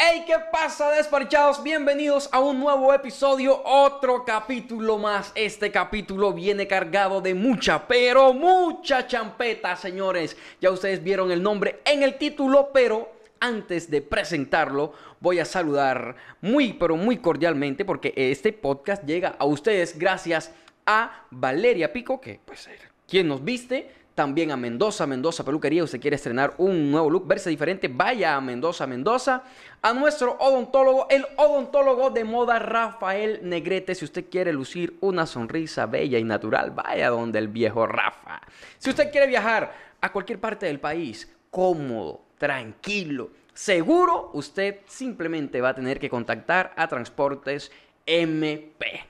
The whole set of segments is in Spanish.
Hey, ¿qué pasa, despachados? Bienvenidos a un nuevo episodio, otro capítulo más. Este capítulo viene cargado de mucha, pero mucha champeta, señores. Ya ustedes vieron el nombre en el título, pero antes de presentarlo, voy a saludar muy, pero muy cordialmente, porque este podcast llega a ustedes gracias a Valeria Pico, que pues, quien nos viste también a Mendoza, Mendoza Peluquería. Usted quiere estrenar un nuevo look, verse diferente, vaya a Mendoza, Mendoza. A nuestro odontólogo, el odontólogo de moda Rafael Negrete. Si usted quiere lucir una sonrisa bella y natural, vaya donde el viejo Rafa. Si usted quiere viajar a cualquier parte del país, cómodo, tranquilo, seguro, usted simplemente va a tener que contactar a Transportes MP.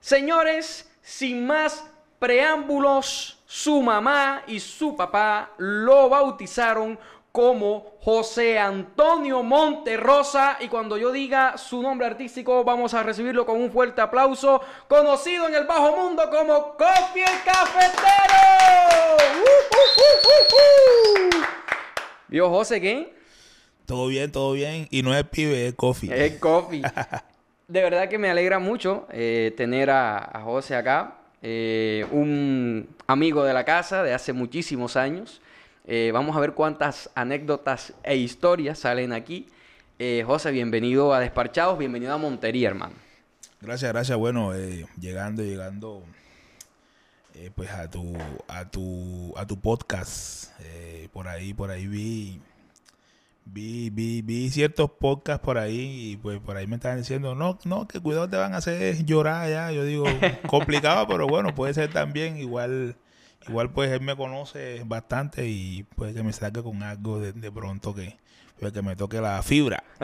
Señores, sin más preámbulos, su mamá y su papá lo bautizaron como José Antonio Monterrosa y cuando yo diga su nombre artístico vamos a recibirlo con un fuerte aplauso, conocido en el bajo mundo como Coffee el Cafetero. ¿Vio José qué? Todo bien, todo bien. Y no es pibe, es Coffee. Es Coffee. De verdad que me alegra mucho eh, tener a, a José acá. Eh, un amigo de la casa de hace muchísimos años. Eh, vamos a ver cuántas anécdotas e historias salen aquí. Eh, José, bienvenido a Desparchados, bienvenido a Montería, hermano. Gracias, gracias. Bueno, llegando, llegando pues a tu, a tu, a tu podcast. por ahí, por ahí vi vi, vi, vi ciertos podcasts por ahí y pues por ahí me estaban diciendo, no, no, que cuidado te van a hacer llorar ya. Yo digo, complicado, pero bueno, puede ser también. Igual, igual pues él me conoce bastante y puede que me saque con algo de, pronto que, pues, que me toque la fibra.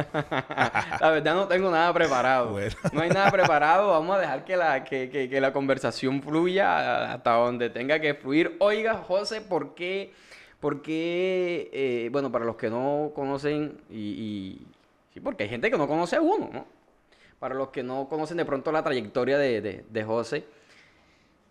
la verdad no tengo nada preparado. No hay nada preparado. Vamos a dejar que la, que, que, que la conversación fluya hasta donde tenga que fluir. Oiga, José, ¿por qué? Porque, eh, bueno, para los que no conocen, y, sí, porque hay gente que no conoce a uno, ¿no? Para los que no conocen de pronto la trayectoria de, José,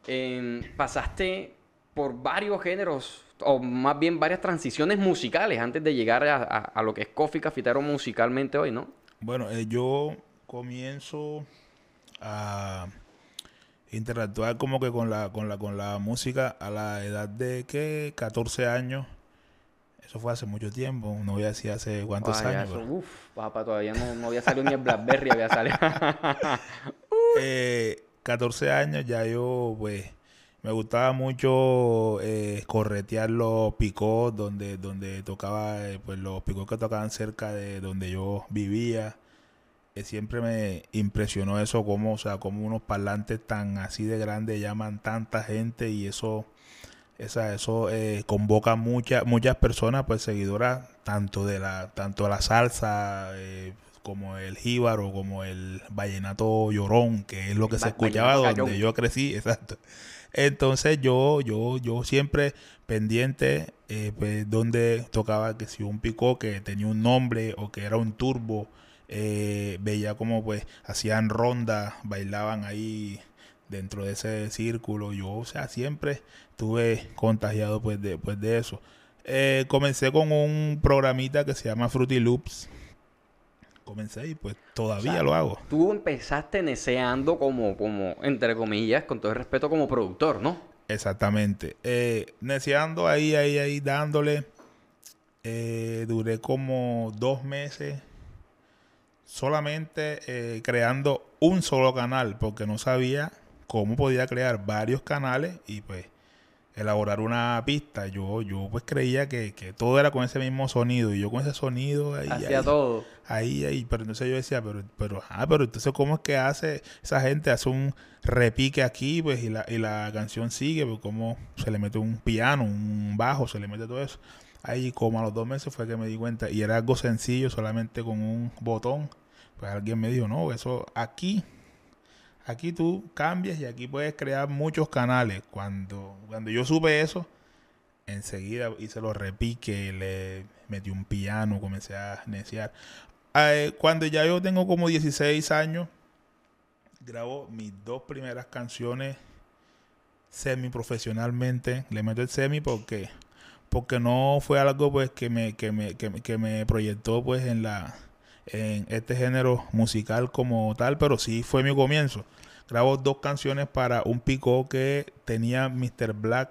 em, pasaste por varios géneros, o más bien varias transiciones musicales antes de llegar a, lo que es Coffee musicalmente hoy, ¿no? Bueno, eh, yo comienzo a interactuar como que con la, con la, con la música a la edad de que 14 años. Eso fue hace mucho tiempo, no voy a decir hace cuántos años. uf, papá, todavía no, no había salido ni el Blackberry, había salido. eh, 14 años ya yo, pues, me gustaba mucho eh, corretear los picos donde, donde tocaba, eh, pues los picos que tocaban cerca de donde yo vivía siempre me impresionó eso, como, o sea, como unos parlantes tan así de grandes llaman tanta gente y eso, esa, eso eh, convoca muchas muchas personas, pues seguidoras, tanto de la, tanto la salsa, eh, como el jíbaro, como el vallenato llorón, que es lo que se escuchaba donde yo crecí, exacto. Entonces yo, yo, yo siempre pendiente eh, pues, donde tocaba que si un picó que tenía un nombre o que era un turbo eh, veía como pues hacían rondas, bailaban ahí dentro de ese círculo. Yo, o sea, siempre estuve contagiado pues de, pues, de eso. Eh, comencé con un programita que se llama Fruity Loops. Comencé y pues todavía lo hago. Tú empezaste neceando como, como, entre comillas, con todo el respeto, como productor, ¿no? Exactamente. Eh, neceando ahí, ahí, ahí, dándole. Eh, duré como dos meses solamente eh, creando un solo canal porque no sabía cómo podía crear varios canales y pues elaborar una pista. Yo, yo pues creía que, todo era con ese mismo sonido y yo con ese sonido ahí. Hacía todo. Ahí, ahí. Pero entonces yo decía, pero, pero, ah, pero entonces cómo es que hace esa gente, hace un repique aquí pues y la, y la canción sigue, pues cómo se le mete un piano, un bajo, se le mete todo eso. Ahí como a los dos meses fue que me di cuenta y era algo sencillo, solamente con un botón pues alguien me dijo, no, eso aquí, aquí tú cambias y aquí puedes crear muchos canales. Cuando, cuando yo supe eso, enseguida hice los repiques, le metí un piano, comencé a neciar. Eh, cuando ya yo tengo como 16 años, grabo mis dos primeras canciones semi profesionalmente. Le meto el semi porque porque no fue algo pues que me, que me, que me proyectó pues en la en este género musical como tal, pero sí fue mi comienzo. Grabo dos canciones para un pico que tenía Mr. Black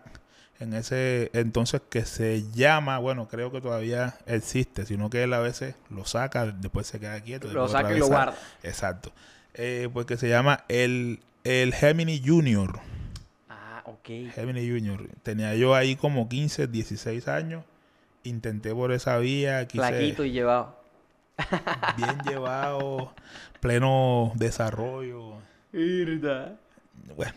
en ese entonces que se llama, bueno, creo que todavía existe, sino que él a veces lo saca, después se queda quieto. Lo saca y lo guarda. Exacto. Eh, pues que se llama el, el Gemini Junior. Ah, ok. Gemini Junior. Tenía yo ahí como 15, 16 años. Intenté por esa vía, quise Flaquito y llevado. Bien llevado, pleno desarrollo. Bueno,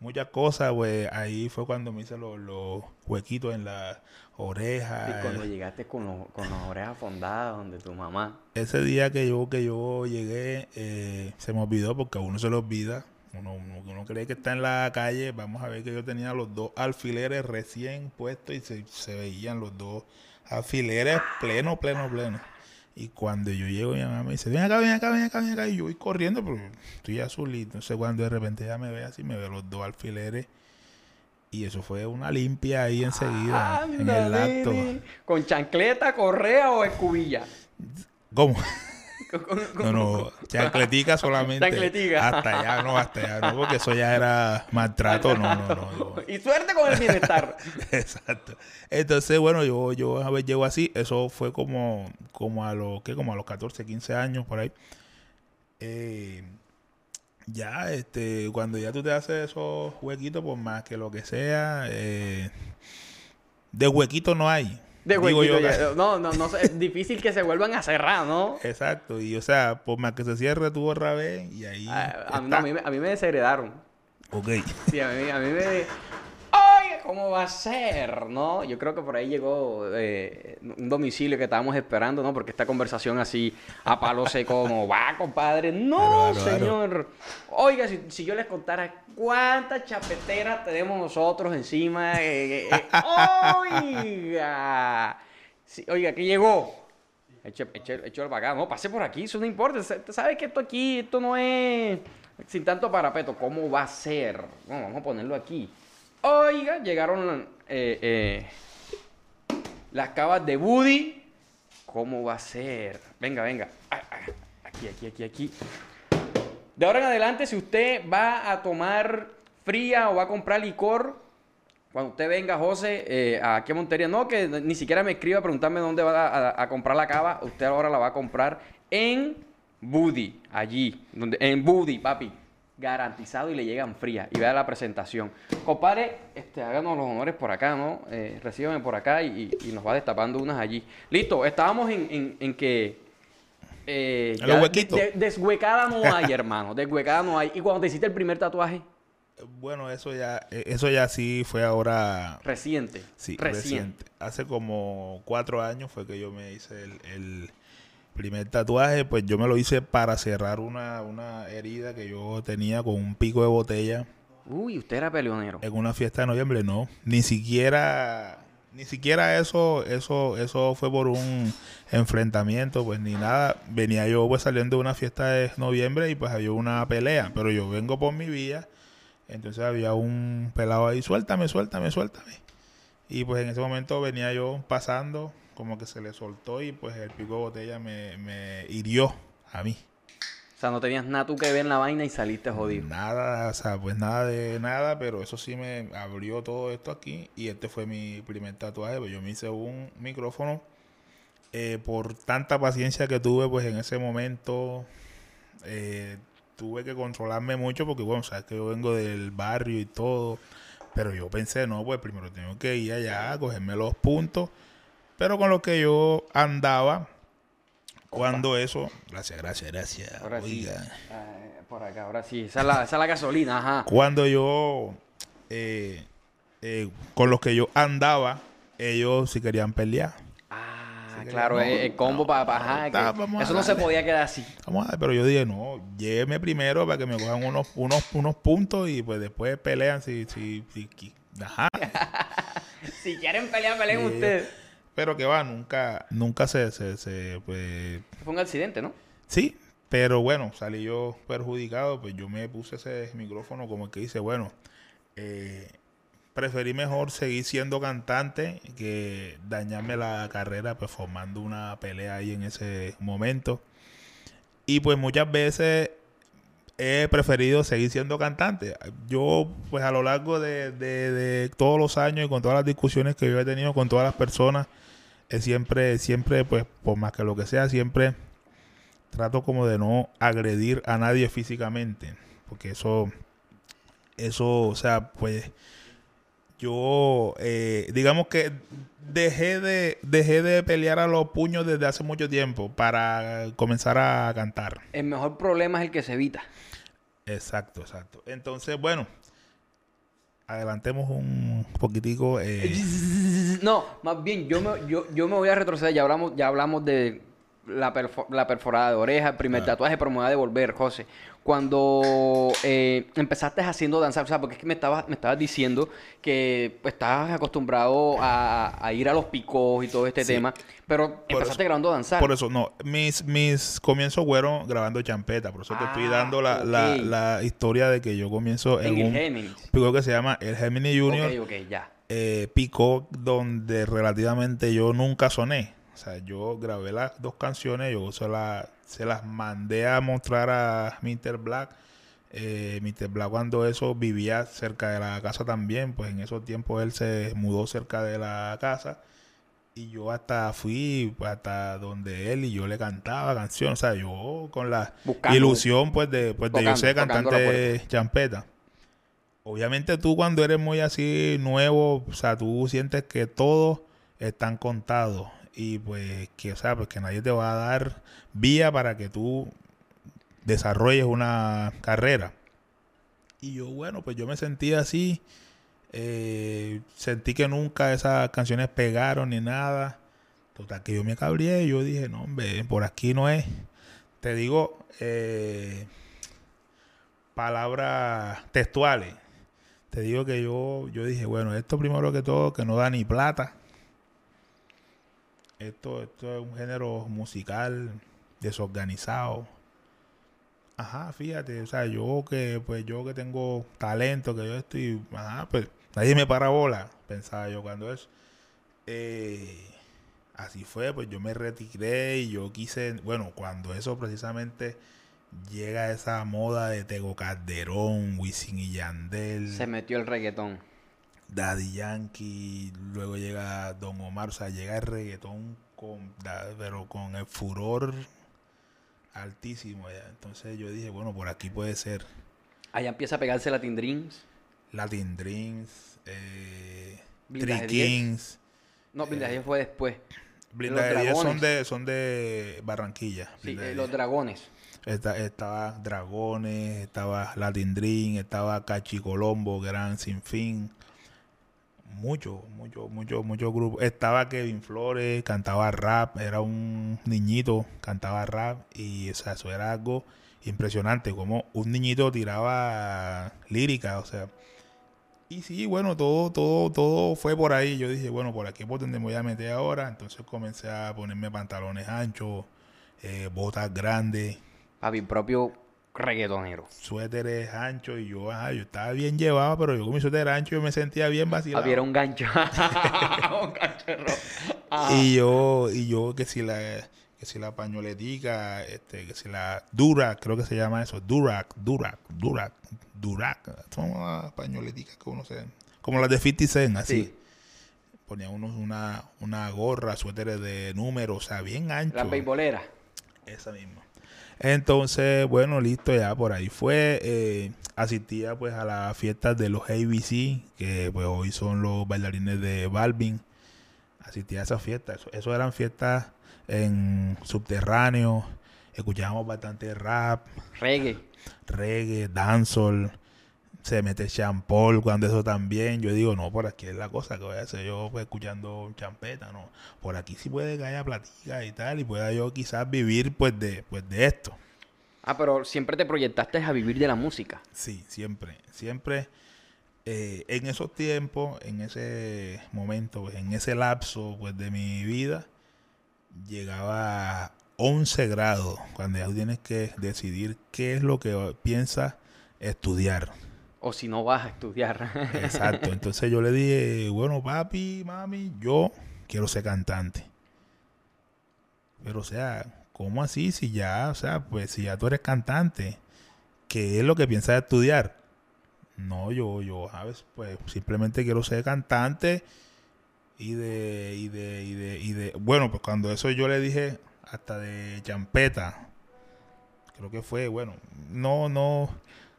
muchas cosas, pues ahí fue cuando me hice los, los huequitos en las orejas. Y cuando llegaste con, los- con las orejas fondadas donde tu mamá. Ese día que yo, que yo llegué, eh, se me olvidó porque a uno se le olvida. Uno, uno, uno cree que está en la calle. Vamos a ver que yo tenía los dos alfileres recién puestos y se, se veían los dos alfileres pleno, pleno, pleno. Y cuando yo llego, mi mamá me dice, ven acá, ven acá, ven acá, ven acá. Y yo voy corriendo, pero estoy azulito. Entonces cuando de repente ella me ve así, me ve los dos alfileres. Y eso fue una limpia ahí enseguida, en el Anda, acto. ¿Con chancleta, correa o escubilla? ¿Cómo? No, no, chancletica solamente. Chancletica. Hasta allá no, hasta allá no, porque eso ya era maltrato, no, no, no. Y suerte con el bienestar. Exacto. Entonces, bueno, yo, yo a ver llego así, eso fue como, como a los, ¿qué? Como a los 14, 15 años por ahí. Eh, ya, este, cuando ya tú te haces esos huequitos, por más que lo que sea, eh, de huequito no hay. De huequito. ya. No, no, no. Es difícil que se vuelvan a cerrar, ¿no? Exacto, y o sea, por más que se cierre tú otra vez, y ahí. A, a- no, está. a mí, me- a mí me desheredaron. Ok. Sí, a mí, a mí me... Oye, ¿cómo va a ser? ¿No? Yo creo que por ahí llegó eh, un domicilio que estábamos esperando, ¿no? Porque esta conversación así a palo seco, como va, compadre. No, Claro, claro. señor. Oiga, si, si yo les contara cuántas chapeteras tenemos nosotros encima. eh, eh, oiga. Sí, oiga, ¿qué llegó? Eche, eche- para acá. No, pase por aquí, eso no importa. Usted sabe que esto aquí, esto no es sin tanto parapeto. ¿Cómo va a ser? No, vamos a ponerlo aquí. Oiga, llegaron eh, eh, las cavas de Woody. ¿Cómo va a ser? Venga, venga. Ah, ah, Aquí, aquí, aquí, aquí. De ahora en adelante, si usted va a tomar fría o va a comprar licor, cuando usted venga, José, eh, aquí a Montería, no, que ni siquiera me escriba a preguntarme dónde va a, comprar la cava, usted ahora la va a comprar en Buddy, allí, en Buddy, papi, garantizado y le llegan frías. Y vea la presentación. Compadre, este, háganos los honores por acá, ¿no? Eh, recíbame por acá y, nos va destapando unas allí. Listo, estábamos en, en- en que... eh, En los huequitos. de- deshuecada no hay, hermano, deshuecada no hay. Y cuando te hiciste el primer tatuaje, Bueno, eso ya, eh, eso ya sí fue ahora, reciente. sí, reciente. reciente. Hace como cuatro años fue que yo me hice el, el primer tatuaje, pues yo me lo hice para cerrar una, una herida que yo tenía con un pico de botella Uy, usted era peleonero. en una fiesta de noviembre, no, ni siquiera, ni siquiera eso, eso, eso fue por un enfrentamiento, pues ni nada. Venía yo pues saliendo de una fiesta de noviembre y pues había una pelea, pero yo vengo por mi vía, entonces había un pelado ahí, suéltame, suéltame, suéltame. Y pues en ese momento venía yo pasando, como que se le soltó y pues el pico de botella me, me hirió a mí. O sea, no tenías nada tú que ver en la vaina y saliste jodido. Nada, o sea, pues nada de nada, pero eso sí me abrió todo esto aquí y este fue mi primer tatuaje, pues yo me hice un micrófono eh, por tanta paciencia que tuve, pues en ese momento eh, tuve que controlarme mucho porque, bueno, sabes que yo vengo del barrio y todo, pero yo pensé, no, pues primero tengo que ir allá a cogerme los puntos, pero con lo que yo andaba, cuando eso, gracias, gracias, gracias, Ahora sí. Ah, por acá, ahora sí. Esa es la, esa es la gasolina, ajá. Cuando yo, eh, eh, con los que yo andaba, ellos sí querían pelear. Ah, Sí, claro, no, el, el combo no, para no, ajá, que Eso no se podía quedar así. Vamos a ver, pero yo dije, no, lléveme primero para que me cojan unos, unos, unos puntos y pues después pelean si, si, si, ajá. Si quieren pelear, peleen Sí. ustedes. Pero que va, nunca, nunca se, se, se, pues, Fue un accidente, ¿no? sí, pero bueno, salí yo perjudicado, pues yo me puse ese micrófono como que dice, bueno, eh, preferí mejor seguir siendo cantante que dañarme la carrera pues formando una pelea ahí en ese momento. Y pues muchas veces he preferido seguir siendo cantante. Yo, pues a lo largo de, todos los años y con todas las discusiones que yo he tenido con todas las personas, siempre, siempre, pues por más que lo que sea, siempre trato como de no agredir a nadie físicamente. Porque eso, eso, o sea, pues yo, eh, digamos que dejé de, dejé de pelear a los puños desde hace mucho tiempo para comenzar a cantar. El mejor problema es el que se evita. Exacto, exacto. Entonces, bueno, adelantemos un poquitico. Eh. No, más bien, yo me, yo, yo me voy a retroceder. Ya hablamos, ya hablamos de la, la perforada de oreja, el primer tatuaje, pero me voy a devolver, José. Cuando eh, empezaste haciendo danzar, o sea, porque es que me estabas, me estabas diciendo que pues, estabas acostumbrado a, ir a los picos y todo este tema, pero empezaste grabando danzar. Por eso, no, mis, mis comienzos fueron grabando champeta, por eso te estoy ah, dando la, la, historia de que yo comienzo en, un pico que se llama el Gemini Junior. Ok, ok, ya. Eh, pico donde relativamente yo nunca soné. O sea, yo grabé las dos canciones, yo se, se las mandé a mostrar a Mr. Black. Eh, Mr. Black cuando eso vivía cerca de la casa también, pues en esos tiempos él se mudó cerca de la casa y yo hasta fui pues, hasta donde él y yo le cantaba canciones, o sea, yo con la ilusión pues de, pues, de yo ser cantante champeta. Obviamente tú cuando eres muy así nuevo, o sea, tú sientes que todos están contados y pues que, o sea, pues que nadie te va a dar vía para que tú desarrolles una carrera. Y yo, bueno, pues yo me sentí así. Eh, sentí que nunca esas canciones pegaron ni nada. Total, que yo me cabrié y yo dije, no, hombre, por aquí no es. Te digo, eh, palabras textuales. Te digo que yo, yo dije, bueno, esto primero que todo, que no da ni plata. Esto, esto es un género musical desorganizado. Ajá, fíjate, o sea, yo que, pues yo que tengo talento, que yo estoy, ajá, pues nadie me para bola, pensaba yo cuando eso. Eh, así fue, pues yo me retiré y yo quise, bueno, cuando eso precisamente llega esa moda de Tego Calderón, Wisin y Yandel. Se metió el reggaetón. Daddy Yankee, luego llega Don Omar, o sea, llega el reggaetón con, pero con el furor altísimo ya. Entonces yo dije, bueno, por aquí puede ser. Allá empieza a pegarse Latin Dreams. Latin Dreams, eh, Three Kings. No, Blindaje eh, fue después. Blindaje son de, son de Barranquilla. Sí, eh, los dragones. estaba Dragones, estaba Latin Dream, estaba Cachi Colombo, Gran Sinfín mucho, mucho, mucho, mucho grupo. Estaba Kevin Flores, cantaba rap, era un niñito, cantaba rap y o sea, eso era algo impresionante, como un niñito tiraba lírica, o sea. Y sí, bueno, todo, todo, todo fue por ahí. Yo dije, bueno, por aquí por donde me voy a meter ahora. Entonces comencé a ponerme pantalones anchos, eh, botas grandes. A mi propio reggaetonero. Suéteres anchos y yo, yo estaba bien llevado, pero yo con mi suéter ancho yo me sentía bien vacilado. Había un gancho. un gancho Y yo, y yo que si la que si la pañoletica, este, que si la Durac, creo que se llama eso, Durac, Durac, Durac, Durac, son las pañoleticas que uno se, como las de 50 Cent, así. Ponía unos una, una gorra, suéteres de números, o sea, bien ancho. La beisbolera. Esa misma. Entonces, bueno, listo, ya por ahí fue. Eh, asistía pues a las fiestas de los ABC, que pues hoy son los bailarines de Balvin. Asistía a esas fiestas. Eso, eran fiestas en subterráneo. Escuchábamos bastante rap. Reggae. Reggae, dancehall se mete champol cuando eso también. Yo digo, no, por aquí es la cosa que voy a hacer yo pues, escuchando champeta, no. Por aquí sí puede que haya platica y tal, y pueda yo quizás vivir pues de, pues de esto. Ah, pero siempre te proyectaste a vivir de la música. Sí, siempre, siempre. Eh, en esos tiempos, en ese momento, pues, en ese lapso pues, de mi vida, llegaba a 11 grados, cuando ya tienes que decidir qué es lo que piensas estudiar O si no vas a estudiar. Exacto. Entonces yo le dije, bueno, papi, mami, yo quiero ser cantante. Pero o sea, ¿cómo así? Si ya, o sea, pues si ya tú eres cantante, ¿qué es lo que piensas estudiar? No, yo, yo, ¿sabes? Pues simplemente quiero ser cantante y de, y de, y de, y de, bueno, pues cuando eso yo le dije hasta de champeta, creo que fue, bueno, no, no,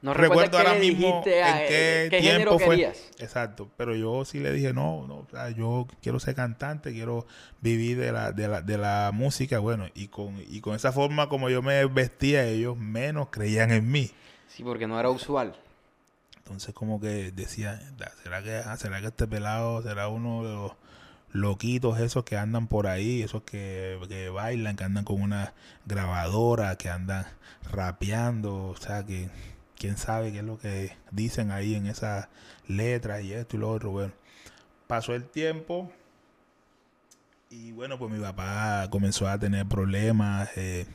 No recuerdo ahora mismo en ah, qué, qué tiempo fue. querías. Exacto, pero yo sí le dije, no, no, o sea, yo quiero ser cantante, quiero vivir de la, de la, de la música, bueno, y con, y con esa forma como yo me vestía, ellos menos creían en mí. Sí, porque no era usual. Entonces como que decía, "Da, ¿será que, ah, ¿será que este pelado será uno de los loquitos esos que andan por ahí, esos que, que bailan, que andan con una grabadora, que andan rapeando, o sea que quién sabe qué es lo que dicen ahí en esas letras y esto y lo otro. Bueno, pasó el tiempo y bueno, pues mi papá comenzó a tener problemas eh,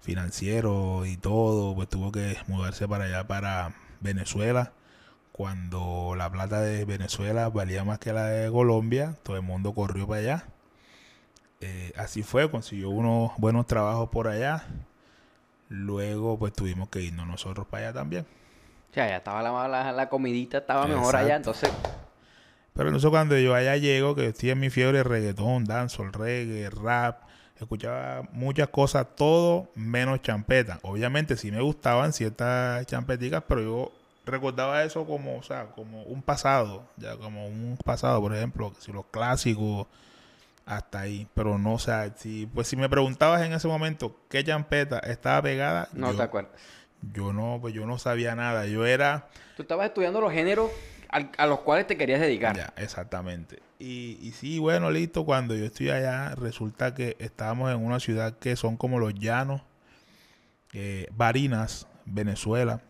financieros y todo, pues tuvo que mudarse para allá, para Venezuela. Cuando la plata de Venezuela valía más que la de Colombia, todo el mundo corrió para allá. Eh, así fue, consiguió unos buenos trabajos por allá. Luego, pues tuvimos que irnos nosotros para allá también. O sea, ya estaba la, la, la comidita, estaba mejor allá, entonces... Pero entonces cuando yo allá llego, que estoy en mi fiebre de reggaetón, dancehall, reggae, rap, escuchaba muchas cosas, todo menos champeta. Obviamente sí me gustaban ciertas champeticas, pero yo recordaba eso como, o sea, como un pasado, ya como un pasado, por ejemplo, si los clásicos hasta ahí, pero no, o sea, si pues si me preguntabas en ese momento qué champeta estaba pegada, No yo, te acuerdas. yo no, pues yo no sabía nada, yo era Tú estabas estudiando los géneros al- a los cuales te querías dedicar. Ya, exactamente. Y, y sí, bueno, listo, cuando yo estoy allá, resulta que estábamos en una ciudad que son como los llanos, eh, Barinas, Venezuela,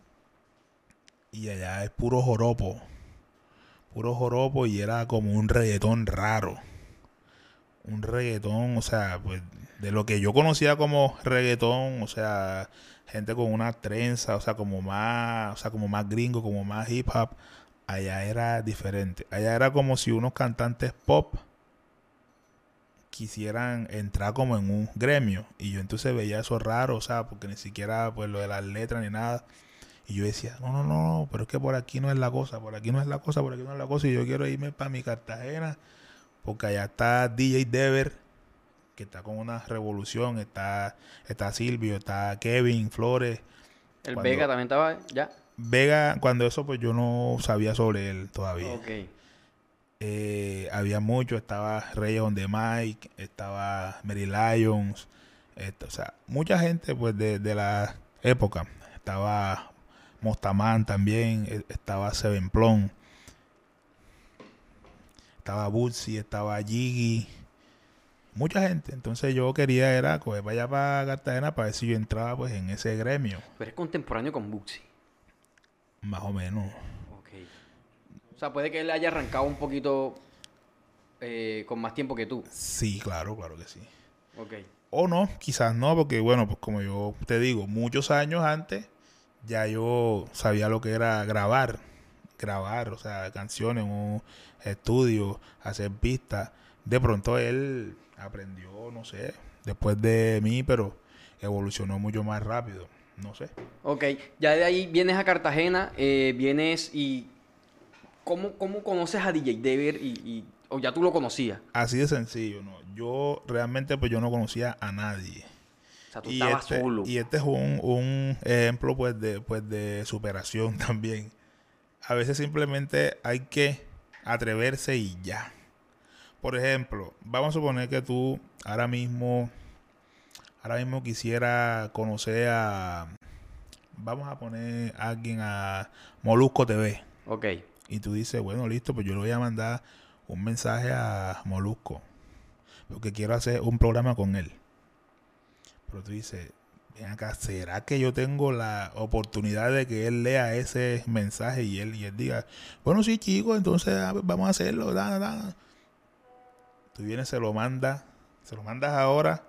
y allá es puro joropo, puro joropo y era como un reggaetón raro. Un reggaetón, o sea, pues de lo que yo conocía como reggaetón, o sea, gente con una trenza, o sea, como más, o sea, como más gringo, como más hip hop, allá era diferente. Allá era como si unos cantantes pop quisieran entrar como en un gremio. Y yo entonces veía eso raro, o sea, porque ni siquiera pues lo de las letras ni nada. Y yo decía, no, no, no, pero es que por aquí no es la cosa, por aquí no es la cosa, por aquí no es la cosa. Y yo quiero irme para mi Cartagena, porque allá está DJ Dever, que está con una revolución, está, está Silvio, está Kevin Flores. El Cuando- Vega también estaba ya. Vega, cuando eso pues yo no sabía sobre él todavía. Ok. Eh, había mucho, estaba Reyes on the Mike, estaba Mary Lyons, esto, o sea, mucha gente pues de, de la época. Estaba Mostaman también, eh, estaba Seven Plum, estaba Bootsy, estaba Jiggy, mucha gente. Entonces yo quería era coger para allá para Cartagena para ver si yo entraba pues en ese gremio, Tú eres contemporáneo con Buxi. más o menos. Ok. O sea, puede que él haya arrancado un poquito eh, con más tiempo que tú. Sí, claro, claro que sí. Ok. O no, quizás no, porque bueno, pues como yo te digo, muchos años antes ya yo sabía lo que era grabar, grabar, o sea, canciones en un estudio, hacer pistas. De pronto él aprendió, no sé, después de mí, pero evolucionó mucho más rápido, no sé. Ok, ya de ahí vienes a Cartagena, eh, vienes y... ¿Cómo, ¿Cómo conoces a DJ Dever y, y- o ya tú lo conocías? Así de sencillo, ¿no? Yo realmente pues yo no conocía a nadie. O sea, tú y estabas este, solo. y este es un, un ejemplo pues de, pues de superación también. A veces simplemente hay que atreverse y ya. Por ejemplo, vamos a suponer que tú ahora mismo, ahora mismo quisiera conocer a, vamos a poner a alguien a Molusco TV. Ok. Y tú dices, bueno, listo, pues yo le voy a mandar un mensaje a Molusco. Porque quiero hacer un programa con él. Pero tú dices, acá, ¿será que yo tengo la oportunidad de que él lea ese mensaje y él, y él diga, bueno, sí, chicos, entonces a ver, vamos a hacerlo. Tú vienes, se lo mandas, se lo mandas ahora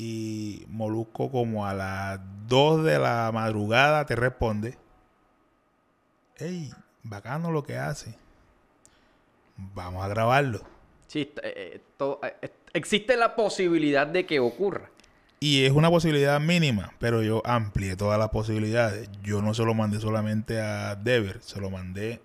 y Molusco como a las 2 de la madrugada te responde. hey, bacano lo que hace. Vamos a grabarlo. Sí, eh, eh, eh, existe la posibilidad de que ocurra. Y es una posibilidad mínima, pero yo amplié todas las posibilidades. Yo no se lo mandé solamente a Dever, se lo mandé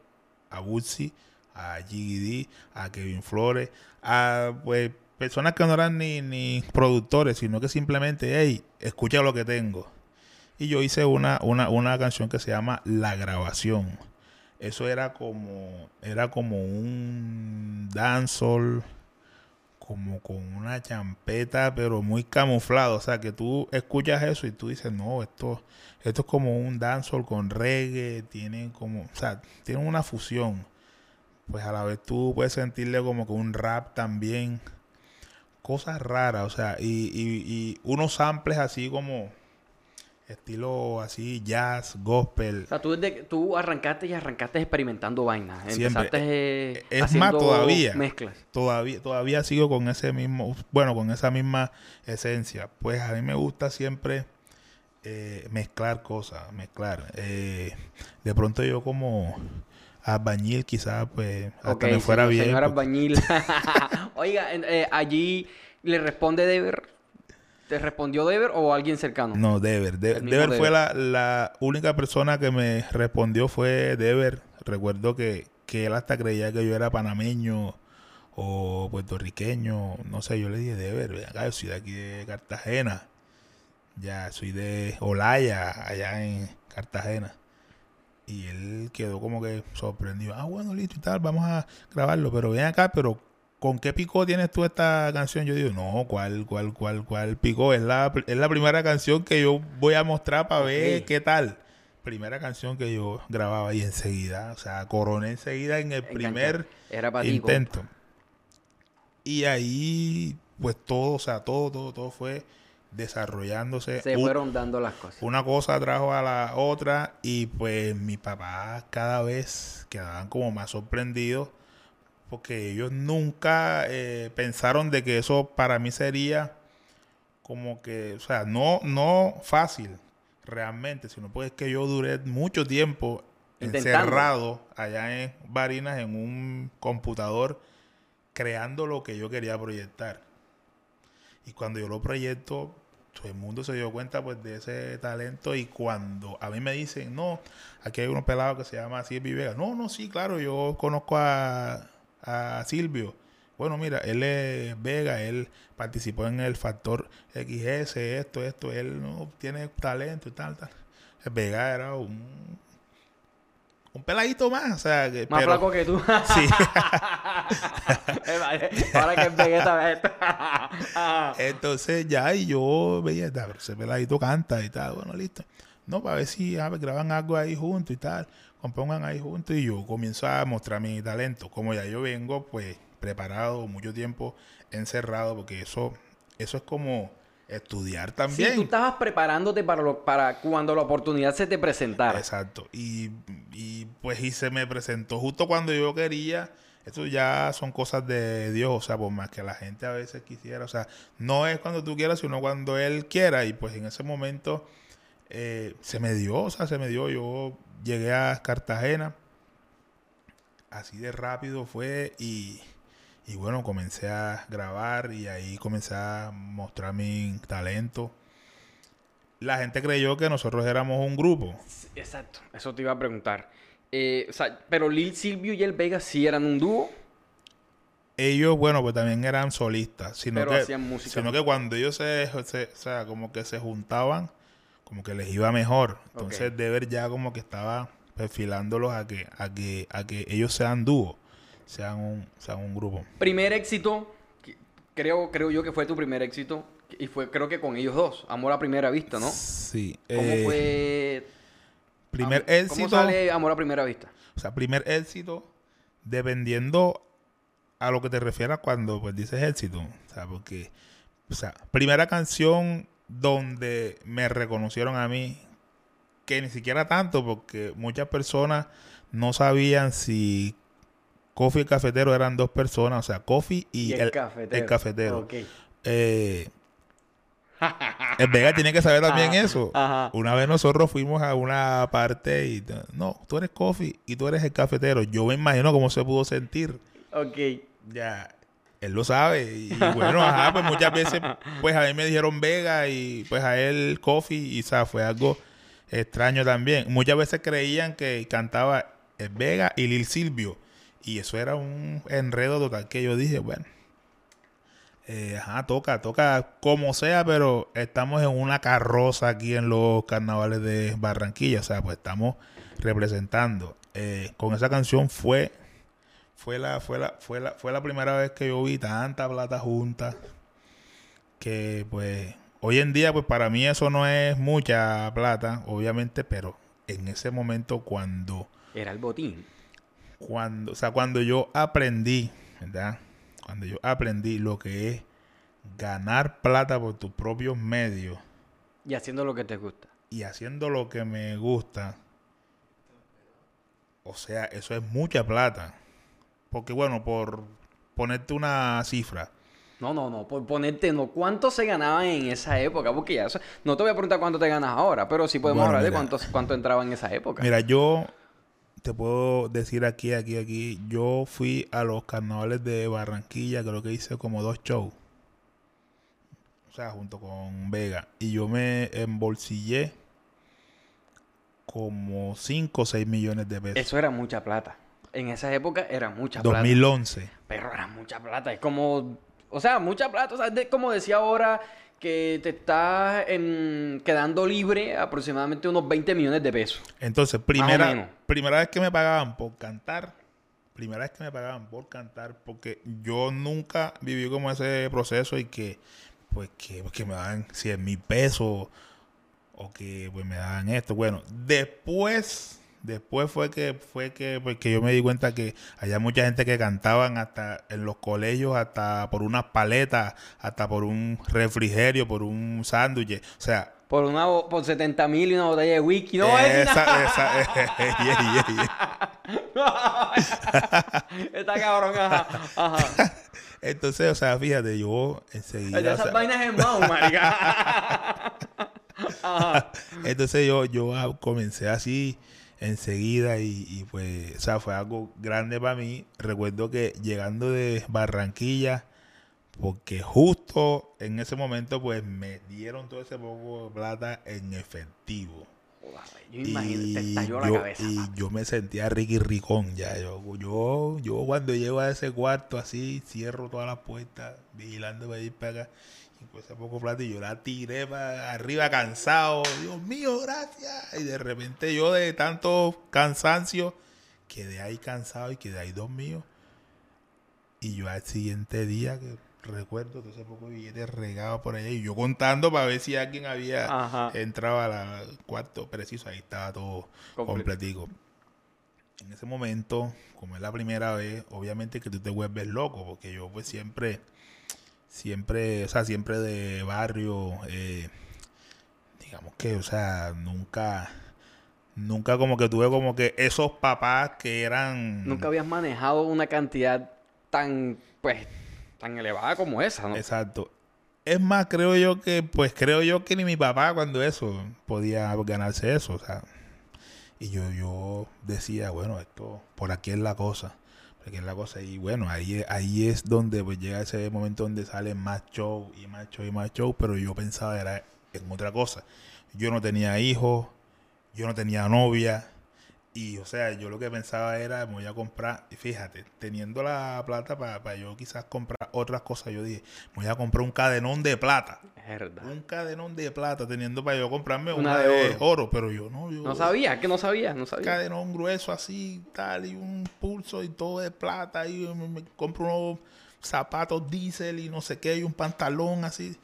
a Woodsy, a GD, a Kevin Flores, a pues, personas que no eran ni, ni productores, sino que simplemente, hey, escucha lo que tengo. Y yo hice una, una, una canción que se llama La Grabación. Eso era como, era como un dancehall como con una champeta, pero muy camuflado. O sea, que tú escuchas eso y tú dices, no, esto, esto es como un dancehall con reggae, tienen como, o sea, tienen una fusión. Pues a la vez tú puedes sentirle como que un rap también. Cosas raras, o sea, y, y, y unos samples así como estilo así jazz, gospel. O sea, tú, desde que- tú arrancaste y arrancaste experimentando vainas. Siempre. Empezaste eh, Es más, haciendo todavía. mezclas. todavía todavía sigo con ese mismo bueno con esa misma esencia pues a mí me gusta siempre eh, mezclar cosas mezclar Eh, de pronto yo como albañil quizás pues hasta Ok, me fuera señor, bien señor porque- albañil. Oiga, eh, allí le responde Dever. ¿Te respondió Dever o alguien cercano? no Dever De- Dever fue la, la única persona que me respondió fue Dever recuerdo que, que él hasta creía que yo era panameño o puertorriqueño no sé yo le dije Dever ven acá yo soy de aquí de Cartagena Ya, soy de Olaya, allá en Cartagena. Y él quedó como que sorprendido. Ah, bueno, listo y tal, vamos a grabarlo. Pero ven acá, pero ¿con qué picó tienes tú esta canción? Yo digo, no, ¿cuál, cuál, cuál, cuál picó? Es la, es la primera canción que yo voy a mostrar para ver qué tal. Primera canción que yo grababa y enseguida, o sea, coroné enseguida en el primer Era para ti, intento. Y ahí, pues todo, o sea, todo, todo, todo fue desarrollándose. Se fueron dando las cosas. una cosa trajo a la otra y pues mi papá cada vez quedaban como más sorprendidos porque ellos nunca eh, pensaron de que eso para mí sería como que, o sea, no, no fácil realmente, sino pues que yo duré mucho tiempo Intentando. encerrado allá en Barinas en un computador creando lo que yo quería proyectar. Y cuando yo lo proyecto, todo el mundo se dio cuenta pues de ese talento y cuando a mí me dicen, no, aquí hay unos pelados que se llama Silvio Vega. No, no, sí, claro, yo conozco a, a Silvio. Bueno, mira, él es Vega, él participó en el factor XS, esto, esto, él no tiene talento y tal, tal. Vega era un, un peladito más, o sea, que, Más pero- flaco que tú. Sí. Ahora que es Vegeta. Entonces ya y yo veía, "Da, pero ese peladito canta y tal, bueno, listo. No, para ver si a ver, graban algo ahí juntos y tal, compongan ahí juntos y yo comienzo a mostrar mi talento. Como ya yo vengo, pues, preparado, mucho tiempo encerrado, porque eso, eso es como estudiar Sí, también. tú estabas preparándote para, lo- para cuando la oportunidad se te presentara. Exacto. Y, y, pues y se me presentó justo cuando yo quería. Esto ya son cosas de Dios, o sea, por más que la gente a veces quisiera, o sea, no es cuando tú quieras, sino cuando Él quiera. Y pues en ese momento eh, se me dio, o sea, se me dio. Yo llegué a Cartagena, así de rápido fue y, y bueno, comencé a grabar y ahí comencé a mostrar mi talento. La gente creyó que nosotros éramos un grupo. Exacto, eso te iba a preguntar. Eh, o sea, pero Lil Silvio y el Vega sí eran un dúo. ellos, bueno, pues también eran solistas, sino Pero que, hacían música. sino que cuando ellos se, se- o sea, como que se juntaban, como que les iba mejor. Entonces, Ok. Dever ya como que estaba perfilándolos a que, a que, a que ellos sean dúo, sean un, sean un grupo. Primer éxito, creo, creo yo que fue tu primer éxito. Y fue, creo que con ellos dos. Amor a primera vista, ¿no? Sí. ¿Cómo eh, fue? Primer am- ¿Cómo éxito. sale Amor a primera vista? O sea, primer éxito, dependiendo a lo que te refieras cuando pues dices éxito. O sea, porque, o sea, primera canción donde me reconocieron a mí, que ni siquiera tanto, porque muchas personas no sabían si Coffee y el cafetero eran dos personas, o sea, Coffee y, Y el, cafetero. el cafetero. Eh, El Vega tiene que saber también Ajá, eso. ajá. Una vez nosotros fuimos a una parte y no, tú eres coffee y tú eres el cafetero. Yo me imagino cómo se pudo sentir. Ok. Ya, él lo sabe. Y bueno, ajá, pues muchas veces, pues a mí me dijeron Vega y pues a él Coffee y sea, fue algo extraño también. Muchas veces creían que cantaba el Vega y Lil Silvio. Y eso era un enredo total que yo dije, bueno. eh, ajá, toca, toca como sea, pero estamos en una carroza aquí en los carnavales de Barranquilla. O sea, pues estamos representando. Eh, con esa canción fue fue la, fue la, fue la, fue la primera vez que yo vi tanta plata junta. Que pues hoy en día, pues para mí eso no es mucha plata, obviamente, pero en ese momento cuando, Era el botín. cuando, o sea, cuando yo aprendí, ¿verdad? Cuando yo aprendí lo que es ganar plata por tus propios medios Y haciendo lo que te gusta. y haciendo lo que me gusta, o sea, eso es mucha plata. Porque bueno, por ponerte una cifra, No, no, no, por ponerte, no, ¿cuánto se ganaba en esa época? Porque ya, eso- no te voy a preguntar cuánto te ganas ahora, pero sí podemos Bueno, hablar de cuánto, cuánto entraba en esa época. Mira, yo te puedo decir aquí, aquí, aquí. Yo fui a los carnavales de Barranquilla, creo que hice como dos shows. O sea, junto con Vega. Y yo me embolsillé como 5 o 6 millones de pesos. Eso era mucha plata. En esa época era mucha plata. 2011. Pero era mucha plata. Es como, o sea, mucha plata. O sea, de- como decía ahora que te estás em, quedando libre aproximadamente unos 20 millones de pesos. Entonces, primera, primera vez que me pagaban por cantar, primera vez que me pagaban por cantar, porque yo nunca viví como ese proceso y que, pues, que, pues, que me daban 100 mil pesos o que pues me daban esto. Bueno, después, después fue que, fue que, pues, que yo me di cuenta que había mucha gente que cantaban hasta en los colegios, hasta por unas paletas, hasta por un refrigerio, por un sándwich. O sea, Por una por 70 mil y una botella de whisky. No es esa, esa, yeah, yeah, yeah. Está cabrón, ajá. ajá. Entonces, o sea, fíjate, yo enseguida. De o esas sea, vainas en marica. Entonces yo, yo comencé así enseguida y, y pues, o sea, fue algo grande para mí. Recuerdo que llegando de Barranquilla, porque justo en ese momento, pues me dieron todo ese poco de plata en efectivo. Yo imagino, te Y estalló la yo, cabeza. y yo me sentía Ricky Ricón ya. Yo, yo, yo cuando llego a ese cuarto así, cierro todas las puertas, vigilando para ir para acá. Pues ese poco plata y yo la tiré para arriba cansado. Dios mío, gracias. Y de repente yo de tanto cansancio, quedé ahí cansado y quedé ahí dormido. Y yo al siguiente día, que recuerdo todo ese poco billete regado por allá, y yo contando para ver si alguien había Ajá. entrado al cuarto preciso, ahí estaba todo Comple- completico. En ese momento, como es la primera vez, obviamente que tú te vuelves loco, porque yo pues siempre, siempre, o sea, siempre de barrio, eh, digamos que, o sea, nunca, nunca como que tuve como que esos papás que eran... Nunca habías manejado una cantidad tan, pues, tan elevada como esa, ¿no? Exacto. Es más, creo yo que, pues creo yo que ni mi papá cuando eso podía ganarse eso, o sea. Y yo, yo decía, bueno, esto, por aquí es la cosa, aquí es la cosa. Y bueno, ahí, ahí es donde pues llega ese momento donde sale más show y más show y más show, pero yo pensaba era en otra cosa. Yo no tenía hijos, yo no tenía novia. Y, o sea, yo lo que pensaba era, me voy a comprar, y fíjate, teniendo la plata para yo quizás comprar otras cosas, yo dije, me voy a comprar un cadenón de plata. Un cadenón de plata, teniendo para yo comprarme Una una, de de, oro. oro. pero yo no, yo... No sabía, que no sabía, no Un sabía. cadenón grueso así, tal, y un pulso y todo de plata, y me, me compro unos zapatos diésel y no sé qué, y un pantalón así.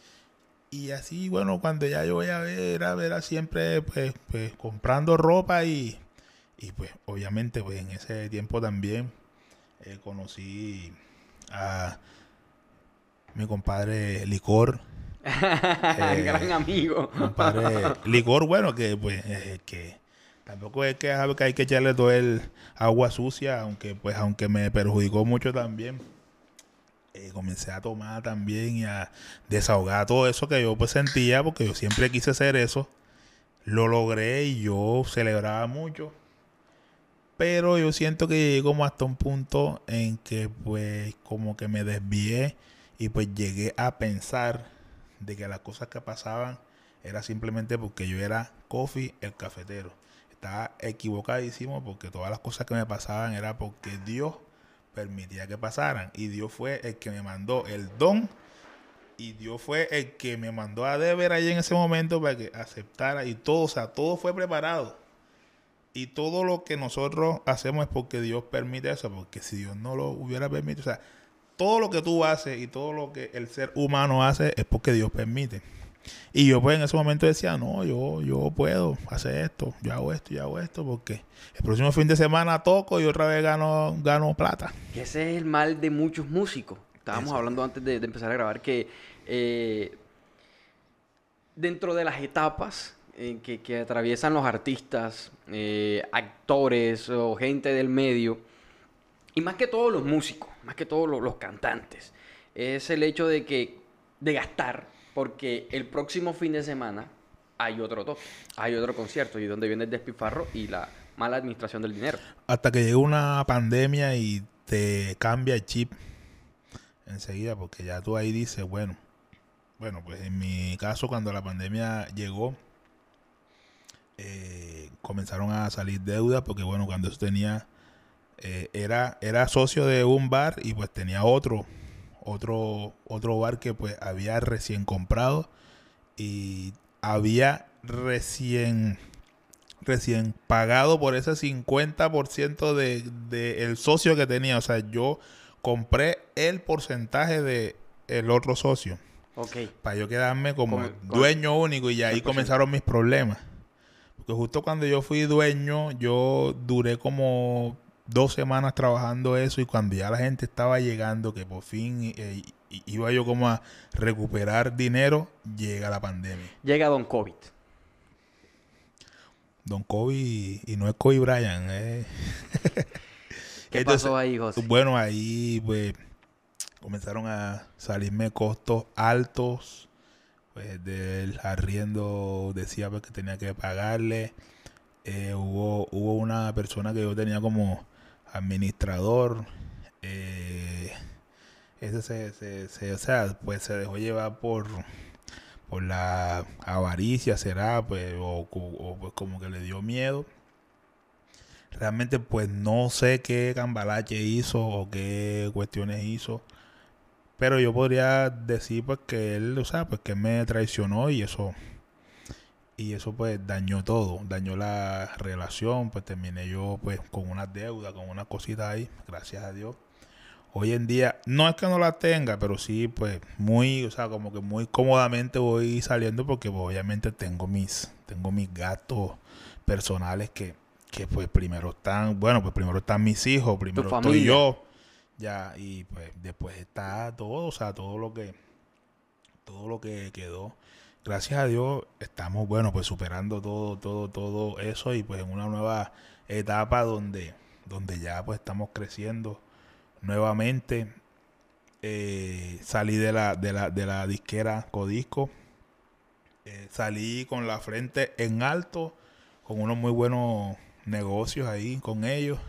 Y así, bueno, cuando ya yo voy a ver, a ver, a siempre, pues, pues, comprando ropa y, y pues, obviamente, pues, en ese tiempo también eh, conocí a mi compadre Licor. Eh, Gran amigo. compadre Licor, bueno, que pues, eh, que tampoco es que, que hay que echarle todo el agua sucia, aunque pues, aunque me perjudicó mucho también. eh, comencé a tomar también y a desahogar todo eso que yo pues sentía, porque yo siempre quise hacer eso. Lo logré y yo celebraba mucho. Pero yo siento que llegué como hasta un punto en que pues como que me desvié y pues llegué a pensar de que las cosas que pasaban era simplemente porque yo era Coffee el cafetero. Estaba equivocadísimo porque todas las cosas que me pasaban era porque Dios permitía que pasaran. Y Dios fue el que me mandó el don. Y Dios fue el que me mandó a deber ahí en ese momento para que aceptara. Y todo, o sea, todo fue preparado. Y todo lo que nosotros hacemos es porque Dios permite eso. Porque si Dios no lo hubiera permitido, o sea, todo lo que tú haces y todo lo que el ser humano hace es porque Dios permite. Y yo pues en ese momento decía, no, yo, yo puedo hacer esto, yo hago esto, yo hago esto, porque el próximo fin de semana toco y otra vez gano, gano plata. Ese es el mal de muchos músicos. Estábamos hablando antes de, empezar a grabar que eh, dentro de las etapas que, atraviesan los artistas, eh, actores o gente del medio, y más que todos los músicos, más que todos los, cantantes, es el hecho de que de gastar porque el próximo fin de semana hay otro toque, hay otro concierto, y donde viene el despifarro y la mala administración del dinero. Hasta que llega una pandemia y te cambia el chip enseguida, porque ya tú ahí dices, bueno, bueno, pues en mi caso cuando la pandemia llegó, eh, comenzaron a salir deudas, porque bueno, cuando eso tenía, eh, era, era socio de un bar y pues tenía otro otro, otro bar que pues había recién comprado y había recién recién pagado por ese 50% de, de el socio que tenía. O sea, yo compré el porcentaje de el otro socio. Para yo quedarme como dueño único y ahí comenzaron mis problemas. Porque justo cuando yo fui dueño, yo duré como dos semanas trabajando eso y cuando ya la gente estaba llegando, que por fin eh, iba yo como a recuperar dinero, llega la pandemia. Llega Don COVID. Don COVID y no es Kobe Bryant. Eh. ¿Qué pasó ahí, José? Bueno, ahí pues comenzaron a salirme costos altos. Pues del arriendo decía pues, que tenía que pagarle. Eh, hubo, hubo una persona que yo tenía como administrador. Eh, ese se, se, o sea, pues se dejó llevar por, por la avaricia, será, pues, o, pues como que le dio miedo. Realmente, pues no sé qué cambalache hizo o qué cuestiones hizo. Pero yo podría decir, pues, que él, o sea, pues que me traicionó y eso y eso pues dañó todo, dañó la relación, pues terminé yo pues con una deuda, con una cosita ahí, gracias a Dios. Hoy en día, no es que no la tenga, pero sí pues muy, o sea, como que muy cómodamente voy saliendo porque pues, obviamente tengo mis, tengo mis gastos personales que, que pues primero están, bueno, pues primero están mis hijos, primero estoy yo, ya, y pues después está todo, o sea, todo lo que, todo lo que quedó gracias a Dios estamos, bueno, pues superando todo, todo, todo eso y pues en una nueva etapa donde, donde ya pues estamos creciendo nuevamente. Eh, salí de la, de la, de la disquera Codisco. Eh, salí con la frente en alto, con unos muy buenos negocios ahí con ellos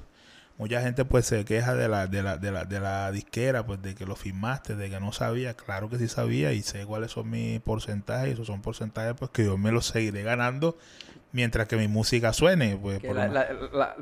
mucha gente pues se queja de la, de la, de la, de la disquera, pues de que lo firmaste, de que no sabía, claro que sí sabía y sé cuáles son mis porcentajes, esos son porcentajes pues que yo me los seguiré ganando mientras que mi música suene. Pues,